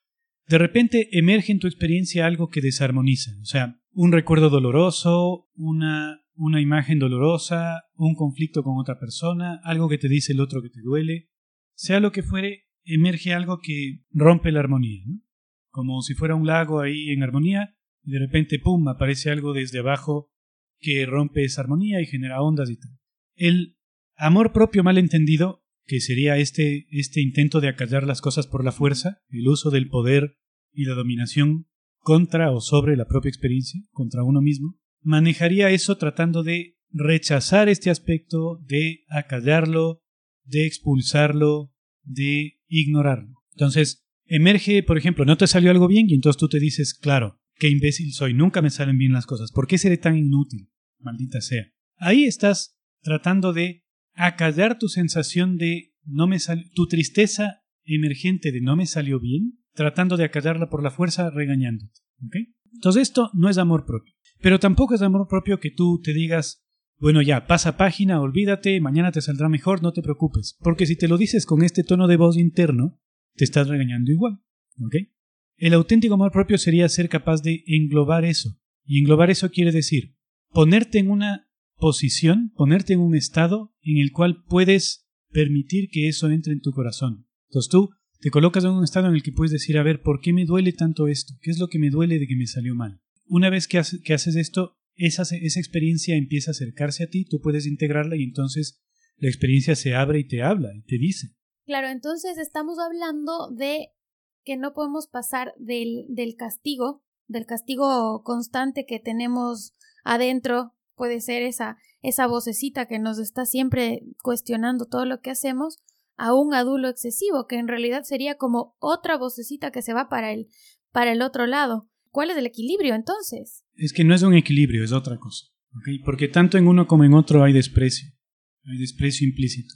de repente emerge en tu experiencia algo que desarmoniza, o sea, un recuerdo doloroso, una, una imagen dolorosa, un conflicto con otra persona, algo que te dice el otro que te duele, sea lo que fuere, emerge algo que rompe la armonía, ¿no? Como si fuera un lago ahí en armonía, de repente, ¡pum!, aparece algo desde abajo que rompe esa armonía y genera ondas y tal. El amor propio mal entendido, que sería este, este intento de acallar las cosas por la fuerza, el uso del poder y la dominación contra o sobre la propia experiencia, contra uno mismo, manejaría eso tratando de rechazar este aspecto, de acallarlo, de expulsarlo, de ignorarlo. Entonces, emerge, por ejemplo, no te salió algo bien y entonces tú te dices, claro, qué imbécil soy, nunca me salen bien las cosas, ¿por qué seré tan inútil? Maldita sea. Ahí estás tratando de acallar tu sensación de no me salió, tu tristeza emergente de no me salió bien, tratando de acallarla por la fuerza regañándote. Entonces esto no es amor propio. Pero tampoco es amor propio que tú te digas, bueno ya, pasa página, olvídate, mañana te saldrá mejor, no te preocupes. Porque si te lo dices con este tono de voz interno, te estás regañando igual. ¿Ok? El auténtico amor propio sería ser capaz de englobar eso. Y englobar eso quiere decir ponerte en una posición, ponerte en un estado en el cual puedes permitir que eso entre en tu corazón. Entonces tú te colocas en un estado en el que puedes decir, a ver, ¿por qué me duele tanto esto? ¿Qué es lo que me duele de que me salió mal? Una vez que, haces esto, esa, esa experiencia empieza a acercarse a ti, tú puedes integrarla y entonces la experiencia se abre y te habla y te dice. Claro, entonces estamos hablando de que no podemos pasar del, del castigo, del castigo constante que tenemos adentro, puede ser esa, esa vocecita que nos está siempre cuestionando todo lo que hacemos, a un adulo excesivo, que en realidad sería como otra vocecita que se va para el, para el otro lado. ¿Cuál es el equilibrio entonces? Es que no es un equilibrio, es otra cosa. Porque tanto en uno como en otro hay desprecio. Hay desprecio implícito.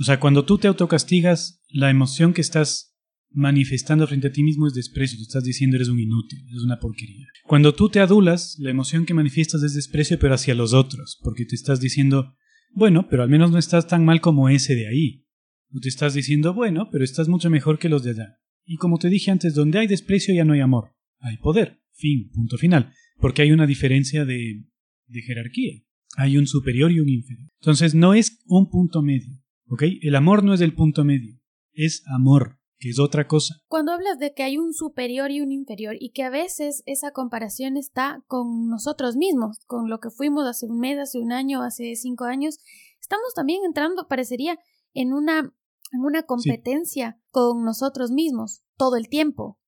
O sea, cuando tú te autocastigas, la emoción que estás manifestando frente a ti mismo es desprecio, te estás diciendo eres un inútil, eres una porquería. Cuando tú te adulas, la emoción que manifiestas es desprecio pero hacia los otros, porque te estás diciendo, bueno, pero al menos no estás tan mal como ese de ahí. O te estás diciendo, bueno, pero estás mucho mejor que los de allá. Y como te dije antes, donde hay desprecio ya no hay amor, hay poder, fin, punto final, porque hay una diferencia de, de jerarquía. Hay un superior y un inferior. Entonces no es un punto medio, ¿ok? El amor no es el punto medio, es amor que es otra cosa. Cuando hablas de que hay un superior y un inferior y que a veces esa comparación está con nosotros mismos, con lo que fuimos hace un mes, hace un año, hace cinco años, estamos también entrando, parecería, en una, en una competencia con nosotros mismos todo el tiempo.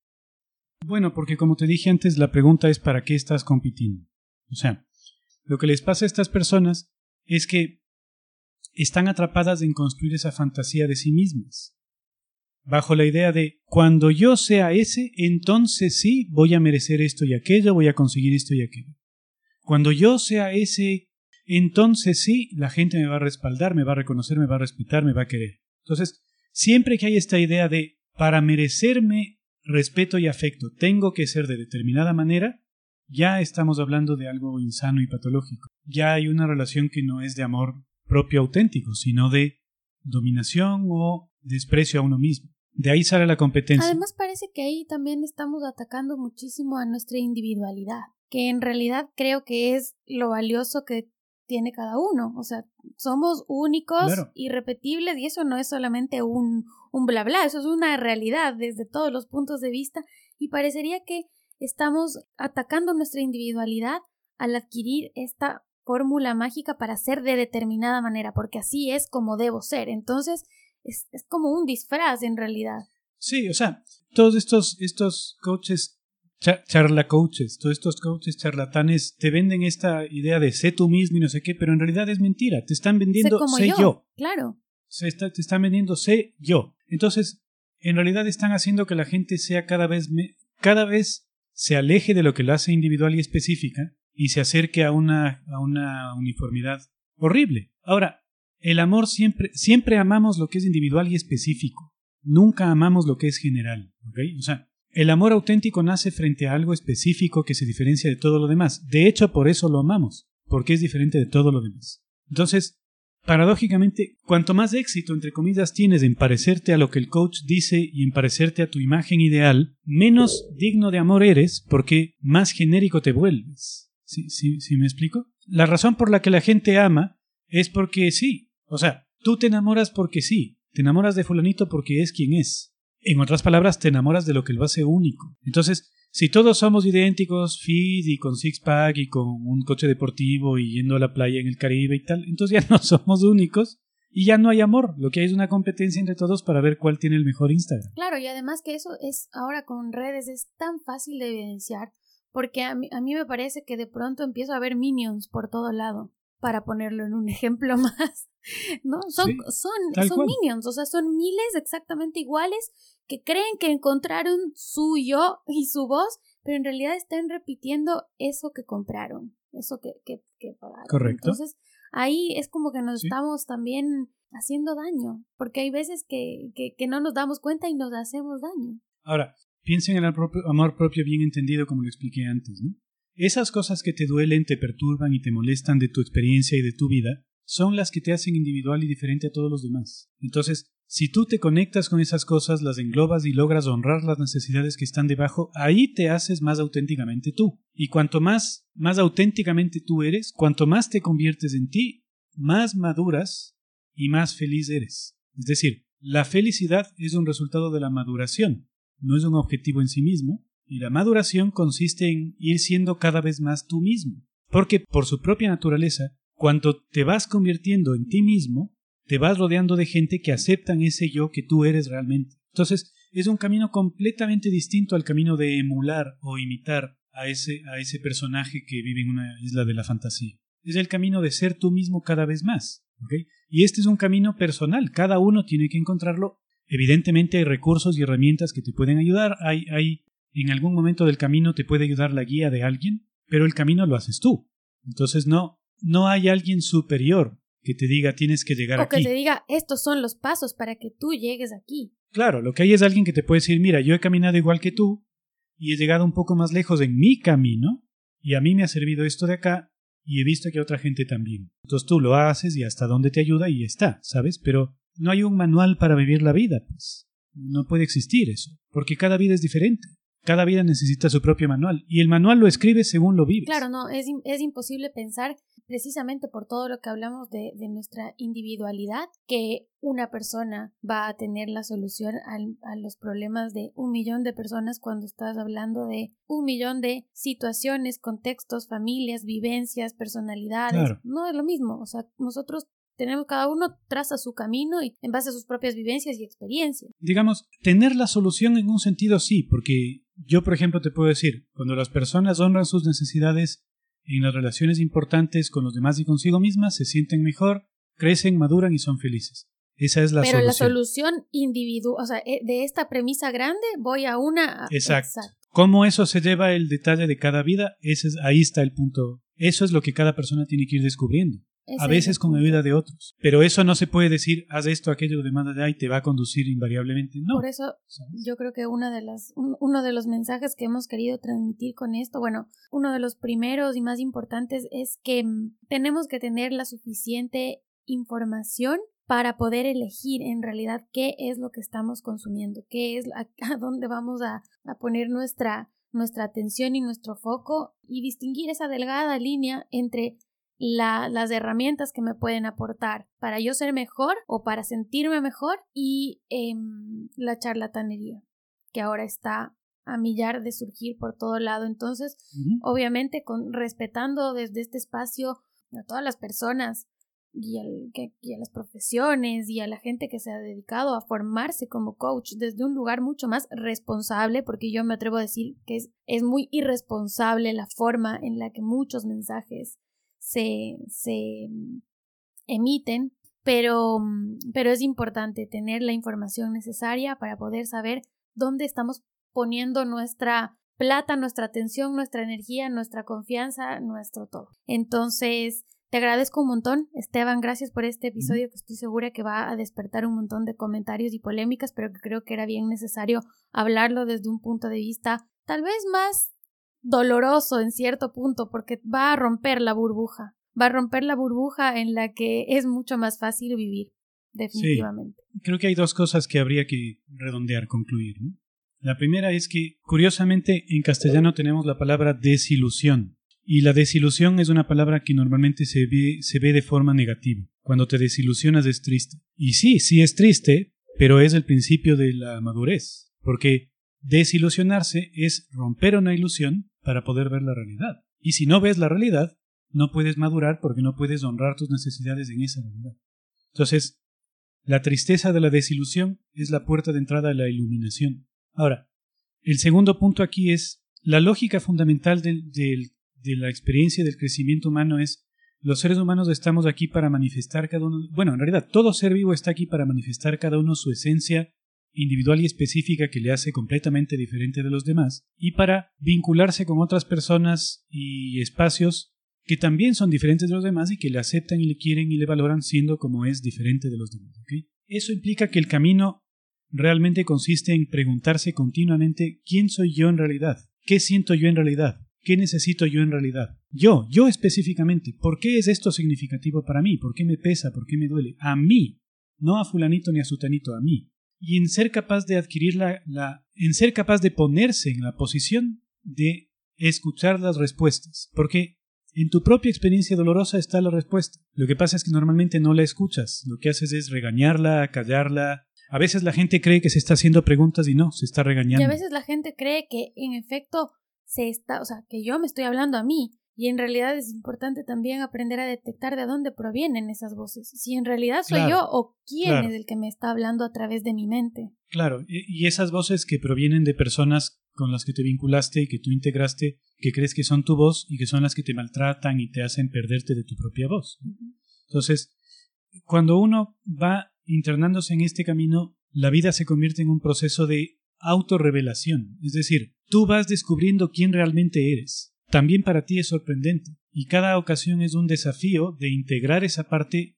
Bueno, porque como te dije antes, la pregunta es ¿para qué estás compitiendo? O sea, lo que les pasa a estas personas es que están atrapadas en construir esa fantasía de sí mismas bajo la idea de cuando yo sea ese, entonces sí voy a merecer esto y aquello, voy a conseguir esto y aquello. Cuando yo sea ese, entonces sí, la gente me va a respaldar, me va a reconocer, me va a respetar, me va a querer. Entonces, siempre que hay esta idea de para merecerme respeto y afecto tengo que ser de determinada manera, ya estamos hablando de algo insano y patológico. Ya hay una relación que no es de amor propio auténtico, sino de dominación o desprecio a uno mismo. De ahí sale la competencia. Además parece que ahí también estamos atacando muchísimo a nuestra individualidad, que en realidad creo que es lo valioso que tiene cada uno. O sea, somos únicos, irrepetibles, y eso no es solamente un, un bla bla, eso es una realidad desde todos los puntos de vista. Y parecería que estamos atacando nuestra individualidad al adquirir esta fórmula mágica para ser de determinada manera, porque así es como debo ser. Entonces, es, es como un disfraz en realidad. Sí, o sea, todos estos, estos coaches charla coaches, todos estos coaches charlatanes te venden esta idea de sé tú mismo y no sé qué, pero en realidad es mentira. Te están vendiendo sé, yo, Claro. Se está, te están vendiendo sé yo. Entonces, en realidad están haciendo que la gente sea cada vez, cada vez se aleje de lo que lo hace individual y específica y se acerque a una, a una uniformidad horrible. Ahora, el amor siempre, siempre amamos lo que es individual y específico. Nunca amamos lo que es general. ¿okay? O sea, el amor auténtico nace frente a algo específico que se diferencia de todo lo demás. De hecho, por eso lo amamos, porque es diferente de todo lo demás. Entonces, paradójicamente, cuanto más éxito, entre comillas, tienes en parecerte a lo que el coach dice y en parecerte a tu imagen ideal, menos digno de amor eres porque más genérico te vuelves. ¿Sí, sí, sí me explico? La razón por la que la gente ama es porque sí. O sea, tú te enamoras porque sí. Te enamoras de fulanito porque es quien es. En otras palabras, te enamoras de lo que lo hace único. Entonces, si todos somos idénticos, fit y con six-pack y con un coche deportivo y yendo a la playa en el Caribe y tal, entonces ya no somos únicos y ya no hay amor. Lo que hay es una competencia entre todos para ver cuál tiene el mejor Instagram. Claro, y además que eso es ahora con redes es tan fácil de evidenciar porque a mí, a mí me parece que de pronto empiezo a ver minions por todo lado para ponerlo en un ejemplo más, ¿no? Son, son, son minions, o sea, son miles exactamente iguales que creen que encontraron su yo y su voz, pero en realidad están repitiendo eso que compraron, eso que, que, que pagaron. Correcto. Entonces, ahí es como que nos estamos también haciendo daño, porque hay veces que, que, que, no nos damos cuenta y nos hacemos daño. Ahora, piensen en el propio, amor propio bien entendido como lo expliqué antes, ¿no? Esas cosas que te duelen, te perturban y te molestan de tu experiencia y de tu vida son las que te hacen individual y diferente a todos los demás. Entonces, si tú te conectas con esas cosas, las englobas y logras honrar las necesidades que están debajo, ahí te haces más auténticamente tú. Y cuanto más, más auténticamente tú eres, cuanto más te conviertes en ti, más maduras y más feliz eres. Es decir, la felicidad es un resultado de la maduración, no es un objetivo en sí mismo, y la maduración consiste en ir siendo cada vez más tú mismo. Porque por su propia naturaleza, cuando te vas convirtiendo en ti mismo, te vas rodeando de gente que aceptan ese yo que tú eres realmente. Entonces, es un camino completamente distinto al camino de emular o imitar a ese, a ese personaje que vive en una isla de la fantasía. Es el camino de ser tú mismo cada vez más. Y este es un camino personal, cada uno tiene que encontrarlo. Evidentemente hay recursos y herramientas que te pueden ayudar, hay, hay en algún momento del camino te puede ayudar la guía de alguien, pero el camino lo haces tú. Entonces no, no hay alguien superior que te diga tienes que llegar aquí. O que te diga estos son los pasos para que tú llegues aquí. Claro, lo que hay es alguien que te puede decir, mira, yo he caminado igual que tú y he llegado un poco más lejos en mi camino y a mí me ha servido esto de acá y he visto que a otra gente también. Entonces tú lo haces y hasta dónde te ayuda y está, ¿sabes? Pero no hay un manual para vivir la vida, pues. No puede existir eso, porque cada vida es diferente. Cada vida necesita su propio manual y el manual lo escribe según lo vives. Claro, no, es, es imposible pensar precisamente por todo lo que hablamos de, de, nuestra individualidad que una persona va a tener la solución a los problemas de un millón de personas cuando estás hablando de un millón de situaciones, contextos, familias, vivencias, personalidades. No es lo mismo, o sea, nosotros tenemos cada uno traza su camino y en base a sus propias vivencias y experiencias. Digamos, tener la solución en un sentido sí, porque yo, por ejemplo, te puedo decir, cuando las personas honran sus necesidades en las relaciones importantes con los demás y consigo mismas, se sienten mejor, crecen, maduran y son felices. Esa es la Pero solución. Pero la solución individual, o sea, eh, de esta premisa grande voy a una... Exacto. ¿Cómo eso se lleva el detalle de cada vida? Ese es, ahí está el punto. Eso es lo que cada persona tiene que ir descubriendo a veces con ayuda de otros. Pero eso no se puede decir, haz esto, aquello, demás allá y te va a conducir invariablemente. No. Por eso yo creo que una de las, uno de los mensajes que hemos querido transmitir con esto, bueno, uno de los primeros y más importantes es que mm, tenemos que tener la suficiente información para poder elegir en realidad qué es lo que estamos consumiendo, qué es a, a dónde vamos a, a poner nuestra, nuestra atención y nuestro foco y distinguir esa delgada línea entre las herramientas que me pueden aportar para yo ser mejor o para sentirme mejor y em, la charlatanería que ahora está a millar de surgir por todo lado. Entonces, obviamente, con, respetando desde este espacio a todas las personas y, y, a las profesiones y a la gente que se ha dedicado a formarse como coach desde un lugar mucho más responsable, porque yo me atrevo a decir que es, es muy irresponsable la forma en la que muchos mensajes se, se emiten, pero, pero es importante tener la información necesaria para poder saber dónde estamos poniendo nuestra plata, nuestra atención, nuestra energía, nuestra confianza, nuestro todo. Entonces, te agradezco un montón, Esteban, gracias por este episodio que estoy segura que va a despertar un montón de comentarios y polémicas, pero que creo que era bien necesario hablarlo desde un punto de vista tal vez más doloroso en cierto punto, porque va a romper la burbuja, va a romper la burbuja en la que es mucho más fácil vivir, definitivamente. creo que hay dos cosas que habría que redondear, concluir. La primera es que, curiosamente, en castellano tenemos la palabra desilusión y la desilusión es una palabra que normalmente se ve, se ve de forma negativa. Cuando te desilusionas es triste. Y sí, sí es triste, pero es el principio de la madurez. Porque desilusionarse es romper una ilusión para poder ver la realidad. Y si no ves la realidad, no puedes madurar porque no puedes honrar tus necesidades en esa realidad. Entonces, la tristeza de la desilusión es la puerta de entrada a la iluminación. Ahora, el segundo punto aquí es la lógica fundamental del de la experiencia del crecimiento humano es los seres humanos estamos aquí para manifestar cada uno, bueno, en realidad todo ser vivo está aquí para manifestar cada uno su esencia individual y específica que le hace completamente diferente de los demás y para vincularse con otras personas y espacios que también son diferentes de los demás y que le aceptan y le quieren y le valoran siendo como es diferente de los demás. Eso implica que el camino realmente consiste en preguntarse continuamente quién soy yo en realidad, qué siento yo en realidad, ¿Qué necesito yo en realidad? Yo, yo específicamente, ¿por qué es esto significativo para mí? ¿Por qué me pesa? ¿Por qué me duele? A mí, no a fulanito ni a sutanito, a mí. Y en ser capaz de adquirir la, la en ser capaz de ponerse en la posición de escuchar las respuestas, porque en tu propia experiencia dolorosa está la respuesta. Lo que pasa es que normalmente no la escuchas, lo que haces es regañarla, callarla. A veces la gente cree que se está haciendo preguntas y no, se está regañando. Y a veces la gente cree que en efecto se está, o sea, que yo me estoy hablando a mí. Y en realidad es importante también aprender a detectar de dónde provienen esas voces. Si en realidad soy yo o quién es el que me está hablando a través de mi mente. Claro, y esas voces que provienen de personas con las que te vinculaste y que tú integraste, que crees que son tu voz y que son las que te maltratan y te hacen perderte de tu propia voz. Entonces, cuando uno va internándose en este camino, la vida se convierte en un proceso de autorrevelación, es decir, tú vas descubriendo quién realmente eres. También para ti es sorprendente y cada ocasión es un desafío de integrar esa parte,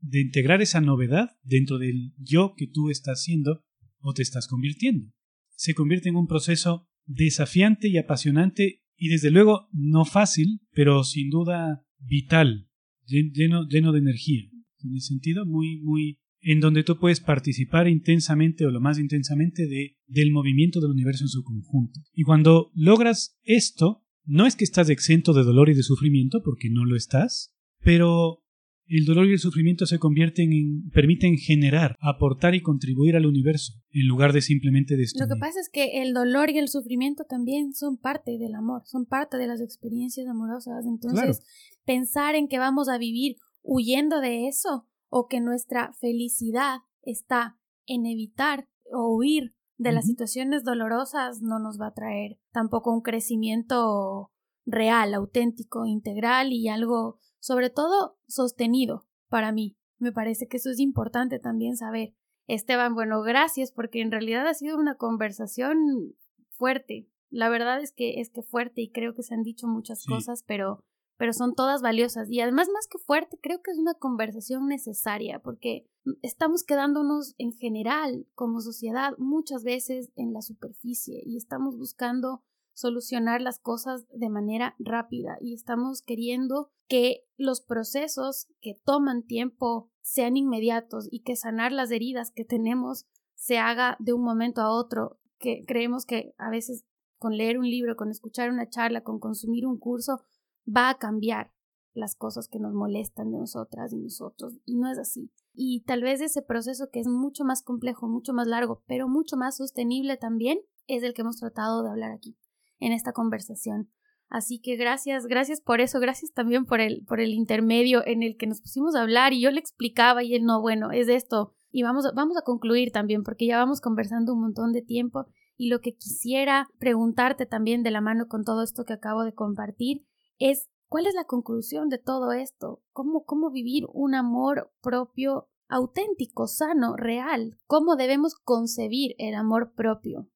de integrar esa novedad dentro del yo que tú estás siendo o te estás convirtiendo. Se convierte en un proceso desafiante y apasionante y desde luego no fácil, pero sin duda vital, lleno, lleno de energía. En ese sentido, muy, muy en donde tú puedes participar intensamente o lo más intensamente de, del movimiento del universo en su conjunto. Y cuando logras esto, no es que estás exento de dolor y de sufrimiento, porque no lo estás, pero el dolor y el sufrimiento se convierten en, permiten generar, aportar y contribuir al universo, en lugar de simplemente destruir. Lo que pasa es que el dolor y el sufrimiento también son parte del amor, son parte de las experiencias amorosas. Entonces, pensar en que vamos a vivir huyendo de eso o que nuestra felicidad está en evitar o huir de las situaciones dolorosas no nos va a traer tampoco un crecimiento real, auténtico, integral y algo sobre todo sostenido para mí. Me parece que eso es importante también saber. Esteban, bueno, gracias porque en realidad ha sido una conversación fuerte. La verdad es que es que fuerte y creo que se han dicho muchas cosas, pero pero son todas valiosas. Y además más que fuerte creo que es una conversación necesaria porque estamos quedándonos en general como sociedad muchas veces en la superficie y estamos buscando solucionar las cosas de manera rápida y estamos queriendo que los procesos que toman tiempo sean inmediatos y que sanar las heridas que tenemos se haga de un momento a otro que creemos que a veces con leer un libro, con escuchar una charla, con consumir un curso, va a cambiar. las cosas que nos molestan de nosotras y nosotros, y no es así. Y tal vez ese proceso que es mucho más complejo, mucho más largo, pero mucho más sostenible también, es el que hemos tratado de hablar aquí, en esta conversación. Así que gracias, gracias por eso, gracias también por el, por el intermedio en el que nos pusimos a hablar y yo le explicaba y él no, bueno, es esto. Y vamos, vamos a concluir también porque ya vamos conversando un montón de tiempo y lo que quisiera preguntarte también de la mano con todo esto que acabo de compartir es ¿cuál es la conclusión de todo esto? ¿Cómo, cómo vivir un amor propio auténtico, sano, real? ¿Cómo debemos concebir el amor propio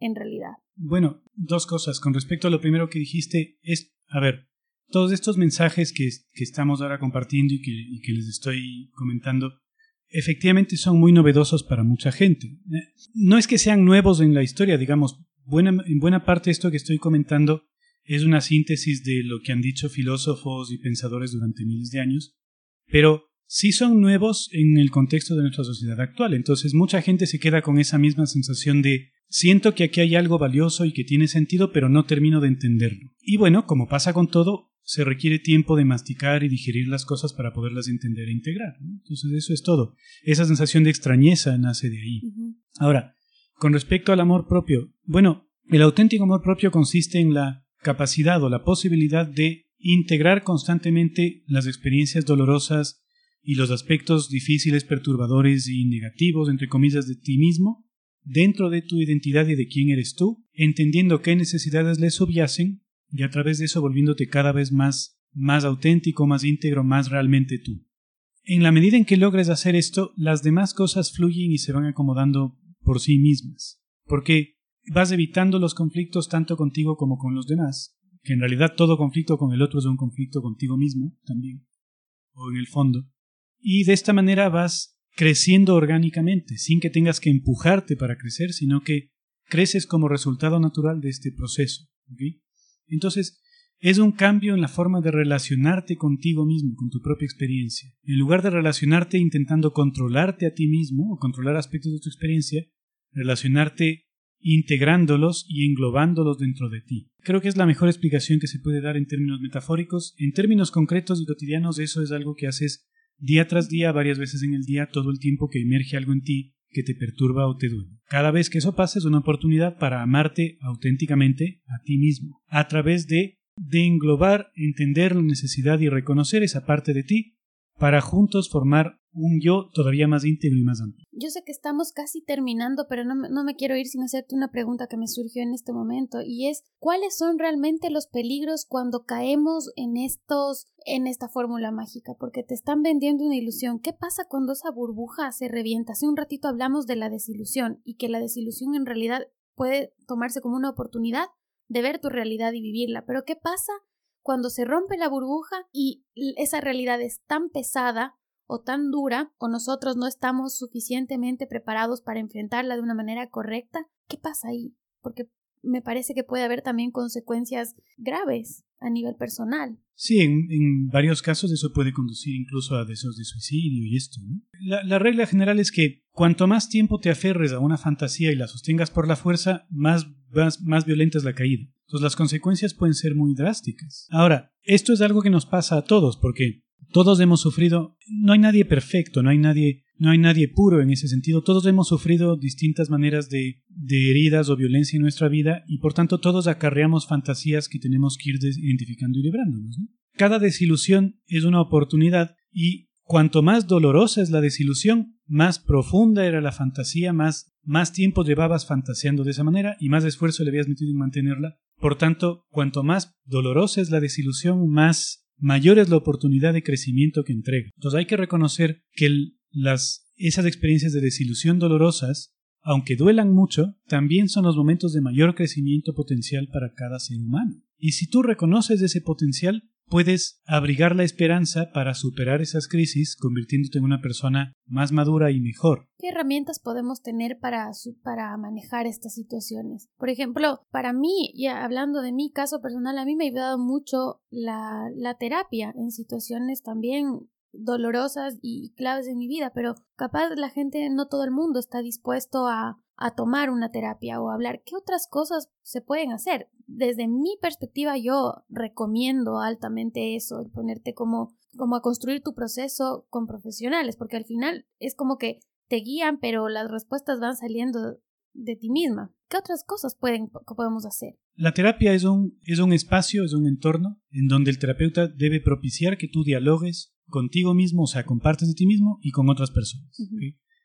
en realidad? Bueno, dos cosas. Con respecto a lo primero que dijiste, es, a ver, todos estos mensajes que, que estamos ahora compartiendo y que, les estoy comentando, efectivamente son muy novedosos para mucha gente. Eh, no es que sean nuevos en la historia, digamos, buena, en buena parte esto que estoy comentando es una síntesis de lo que han dicho filósofos y pensadores durante miles de años, pero sí son nuevos en el contexto de nuestra sociedad actual. Entonces mucha gente se queda con esa misma sensación de Siento que aquí hay algo valioso y que tiene sentido, pero no termino de entenderlo. Y bueno, como pasa con todo, se requiere tiempo de masticar y digerir las cosas para poderlas entender e integrar. Entonces eso es todo. Esa sensación de extrañeza nace de ahí. Ahora, con respecto al amor propio, bueno, el auténtico amor propio consiste en la capacidad o la posibilidad de integrar constantemente las experiencias dolorosas y los aspectos difíciles, perturbadores y negativos, entre comillas, de ti mismo dentro de tu identidad y de quién eres tú, entendiendo qué necesidades le subyacen y a través de eso volviéndote cada vez más más auténtico, más íntegro, más realmente tú. En la medida en que logres hacer esto, las demás cosas fluyen y se van acomodando por sí mismas, porque vas evitando los conflictos tanto contigo como con los demás, que en realidad todo conflicto con el otro es un conflicto contigo mismo también, o en el fondo, y de esta manera vas creciendo orgánicamente, sin que tengas que empujarte para crecer, sino que creces como resultado natural de este proceso. Entonces, es un cambio en la forma de relacionarte contigo mismo, con tu propia experiencia. En lugar de relacionarte intentando controlarte a ti mismo o controlar aspectos de tu experiencia, relacionarte integrándolos y englobándolos dentro de ti. Creo que es la mejor explicación que se puede dar en términos metafóricos. En términos concretos y cotidianos, eso es algo que haces día tras día, varias veces en el día, todo el tiempo que emerge algo en ti que te perturba o te duele. Cada vez que eso pasa es una oportunidad para amarte auténticamente a ti mismo, a través de, de englobar, entender la necesidad y reconocer esa parte de ti para juntos formar un yo todavía más íntegro y más amplio. Yo sé que estamos casi terminando, pero no, no, me quiero ir sin hacerte una pregunta que me surgió en este momento y es ¿cuáles son realmente los peligros cuando caemos en estos en esta fórmula mágica? Porque te están vendiendo una ilusión. ¿Qué pasa cuando esa burbuja se revienta? Hace un ratito hablamos de la desilusión y que la desilusión en realidad puede tomarse como una oportunidad de ver tu realidad y vivirla. Pero ¿qué pasa cuando se rompe la burbuja y esa realidad es tan pesada o tan dura o nosotros no estamos suficientemente preparados para enfrentarla de una manera correcta, ¿qué pasa ahí? Porque me parece que puede haber también consecuencias graves a nivel personal. Sí, en, varios casos eso puede conducir incluso a deseos de suicidio y esto. La, la, regla general es que cuanto más tiempo te aferres a una fantasía y la sostengas por la fuerza, más, más, más violenta es la caída. Entonces las consecuencias pueden ser muy drásticas. Ahora, esto es algo que nos pasa a todos, porque todos hemos sufrido, no hay nadie perfecto, no hay nadie, no hay nadie puro en ese sentido, todos hemos sufrido distintas maneras de, heridas o violencia en nuestra vida y por tanto todos acarreamos fantasías que tenemos que ir identificando y librándonos. Cada desilusión es una oportunidad y cuanto más dolorosa es la desilusión, más profunda era la fantasía, más, más tiempo llevabas fantaseando de esa manera y más esfuerzo le habías metido en mantenerla. Por tanto, cuanto más dolorosa es la desilusión, más mayor es la oportunidad de crecimiento que entrega. Entonces hay que reconocer que las, esas experiencias de desilusión dolorosas, aunque duelan mucho, también son los momentos de mayor crecimiento potencial para cada ser humano. Y si tú reconoces ese potencial, puedes abrigar la esperanza para superar esas crisis, convirtiéndote en una persona más madura y mejor. ¿Qué herramientas podemos tener para, para manejar estas situaciones? Por ejemplo, para mí, ya hablando de mi caso personal, a mí me ha ayudado mucho la, la terapia en situaciones también dolorosas y claves en mi vida, pero capaz la gente, no todo el mundo está dispuesto a, a tomar una terapia o hablar, ¿qué otras cosas se pueden hacer? Desde mi perspectiva, yo recomiendo altamente eso, el ponerte como, como a construir tu proceso con profesionales, porque al final es como que te guían, pero las respuestas van saliendo de ti misma. ¿Qué otras cosas pueden, podemos hacer? La terapia es un, es un espacio, es un entorno en donde el terapeuta debe propiciar que tú dialogues contigo mismo, o sea, con partes de ti mismo y con otras personas.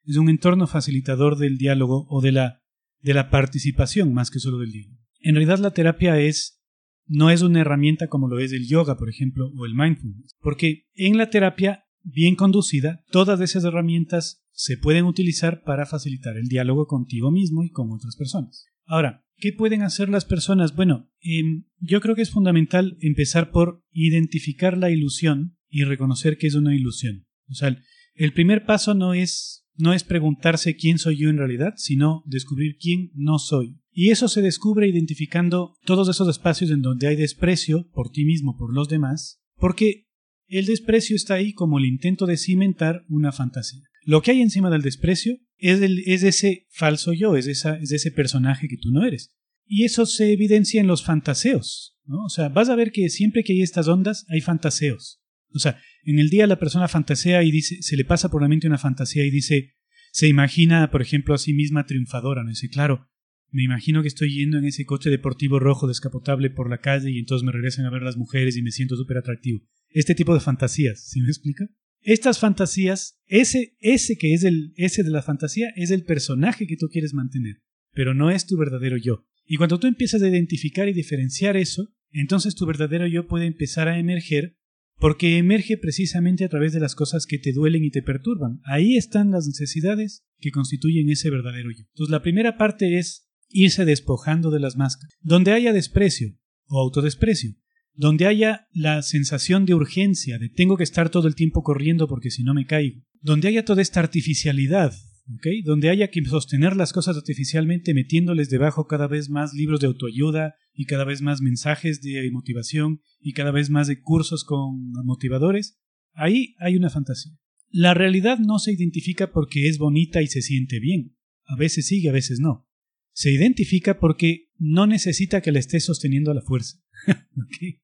Es un entorno facilitador del diálogo o de la, de la participación más que solo del diálogo. En realidad la terapia es no es una herramienta como lo es el yoga, por ejemplo, o el mindfulness, porque en la terapia bien conducida, todas esas herramientas se pueden utilizar para facilitar el diálogo contigo mismo y con otras personas. Ahora, ¿qué pueden hacer las personas? Bueno, em, yo creo que es fundamental empezar por identificar la ilusión y reconocer que es una ilusión. O sea, el primer paso no es no es preguntarse quién soy yo en realidad, sino descubrir quién no soy. Y eso se descubre identificando todos esos espacios en donde hay desprecio por ti mismo, por los demás, porque el desprecio está ahí como el intento de cimentar una fantasía. Lo que hay encima del desprecio es, el, es ese falso yo, es, esa, es ese personaje que tú no eres. Y eso se evidencia en los fantaseos. ¿no? O sea, vas a ver que siempre que hay estas ondas hay fantaseos. O sea, en el día la persona fantasea y dice, se le pasa por la mente una fantasía y dice, se imagina, por ejemplo, a sí misma triunfadora, ¿no? Dice, claro, me imagino que estoy yendo en ese coche deportivo rojo descapotable por la calle y entonces me regresan a ver las mujeres y me siento súper atractivo. Este tipo de fantasías, ¿sí me explica? Estas fantasías, ese, ese que es el, ese de la fantasía, es el personaje que tú quieres mantener, pero no es tu verdadero yo. Y cuando tú empiezas a identificar y diferenciar eso, entonces tu verdadero yo puede empezar a emerger porque emerge precisamente a través de las cosas que te duelen y te perturban. Ahí están las necesidades que constituyen ese verdadero yo. Entonces la primera parte es irse despojando de las máscaras. Donde haya desprecio o autodesprecio, donde haya la sensación de urgencia, de tengo que estar todo el tiempo corriendo porque si no me caigo, donde haya toda esta artificialidad, ¿okay? donde haya que sostener las cosas artificialmente metiéndoles debajo cada vez más libros de autoayuda y cada vez más mensajes de motivación y cada vez más de cursos con motivadores, ahí hay una fantasía. La realidad no se identifica porque es bonita y se siente bien. A veces sí y a veces no. Se identifica porque no necesita que la estés sosteniendo a la fuerza. ¿Okay?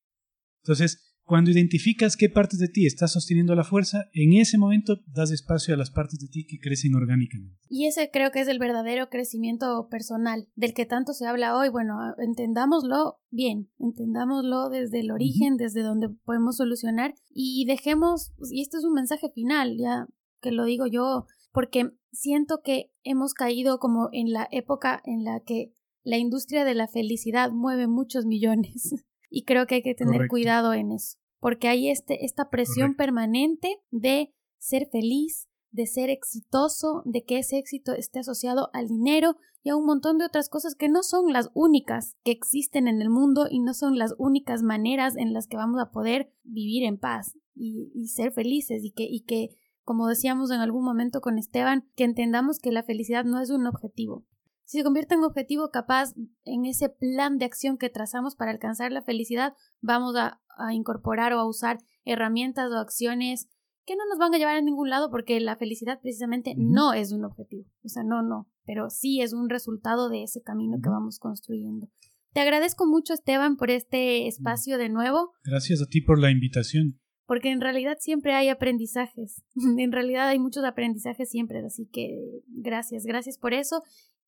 Entonces, cuando identificas qué partes de ti estás sosteniendo la fuerza, en ese momento das espacio a las partes de ti que crecen orgánicamente. Y ese creo que es el verdadero crecimiento personal, del que tanto se habla hoy. Bueno, entendámoslo bien, entendámoslo desde el origen, desde donde podemos solucionar y dejemos, y este es un mensaje final, ya que lo digo yo, porque siento que hemos caído como en la época en la que la industria de la felicidad mueve muchos millones. Y creo que hay que tener cuidado en eso, porque hay este, esta presión permanente de ser feliz, de ser exitoso, de que ese éxito esté asociado al dinero y a un montón de otras cosas que no son las únicas que existen en el mundo y no son las únicas maneras en las que vamos a poder vivir en paz y, y ser felices. Y que, y que, como decíamos en algún momento con Esteban, que entendamos que la felicidad no es un objetivo, si se convierte en objetivo capaz en ese plan de acción que trazamos para alcanzar la felicidad, vamos a, incorporar o a usar herramientas o acciones que no nos van a llevar a ningún lado porque la felicidad precisamente no es un objetivo. O sea, no, no, pero sí es un resultado de ese camino que vamos construyendo. Te agradezco mucho, Esteban, por este espacio de nuevo. Gracias a ti por la invitación. Porque en realidad siempre hay aprendizajes. en realidad hay muchos aprendizajes siempre. Así que gracias, gracias por eso.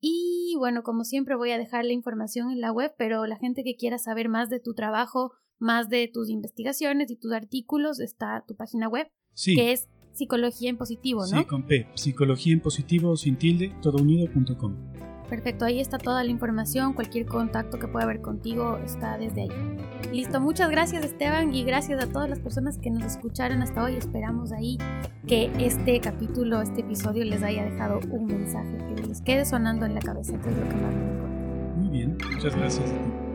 Y bueno, como siempre voy a dejar la información en la web, pero la gente que quiera saber más de tu trabajo, más de tus investigaciones y tus artículos, está tu página web, que es Psicología en Positivo, ¿no? Sí, con P, Psicología en Positivo, sin tilde, todounido.com. Perfecto, ahí está toda la información, cualquier contacto que pueda haber contigo está desde ahí. Listo, muchas gracias Esteban y gracias a todas las personas que nos escucharon hasta hoy. Esperamos ahí que este capítulo, este episodio les haya dejado un mensaje que les quede sonando en la cabeza, que es lo que más me importa. Muy bien, muchas gracias a ti.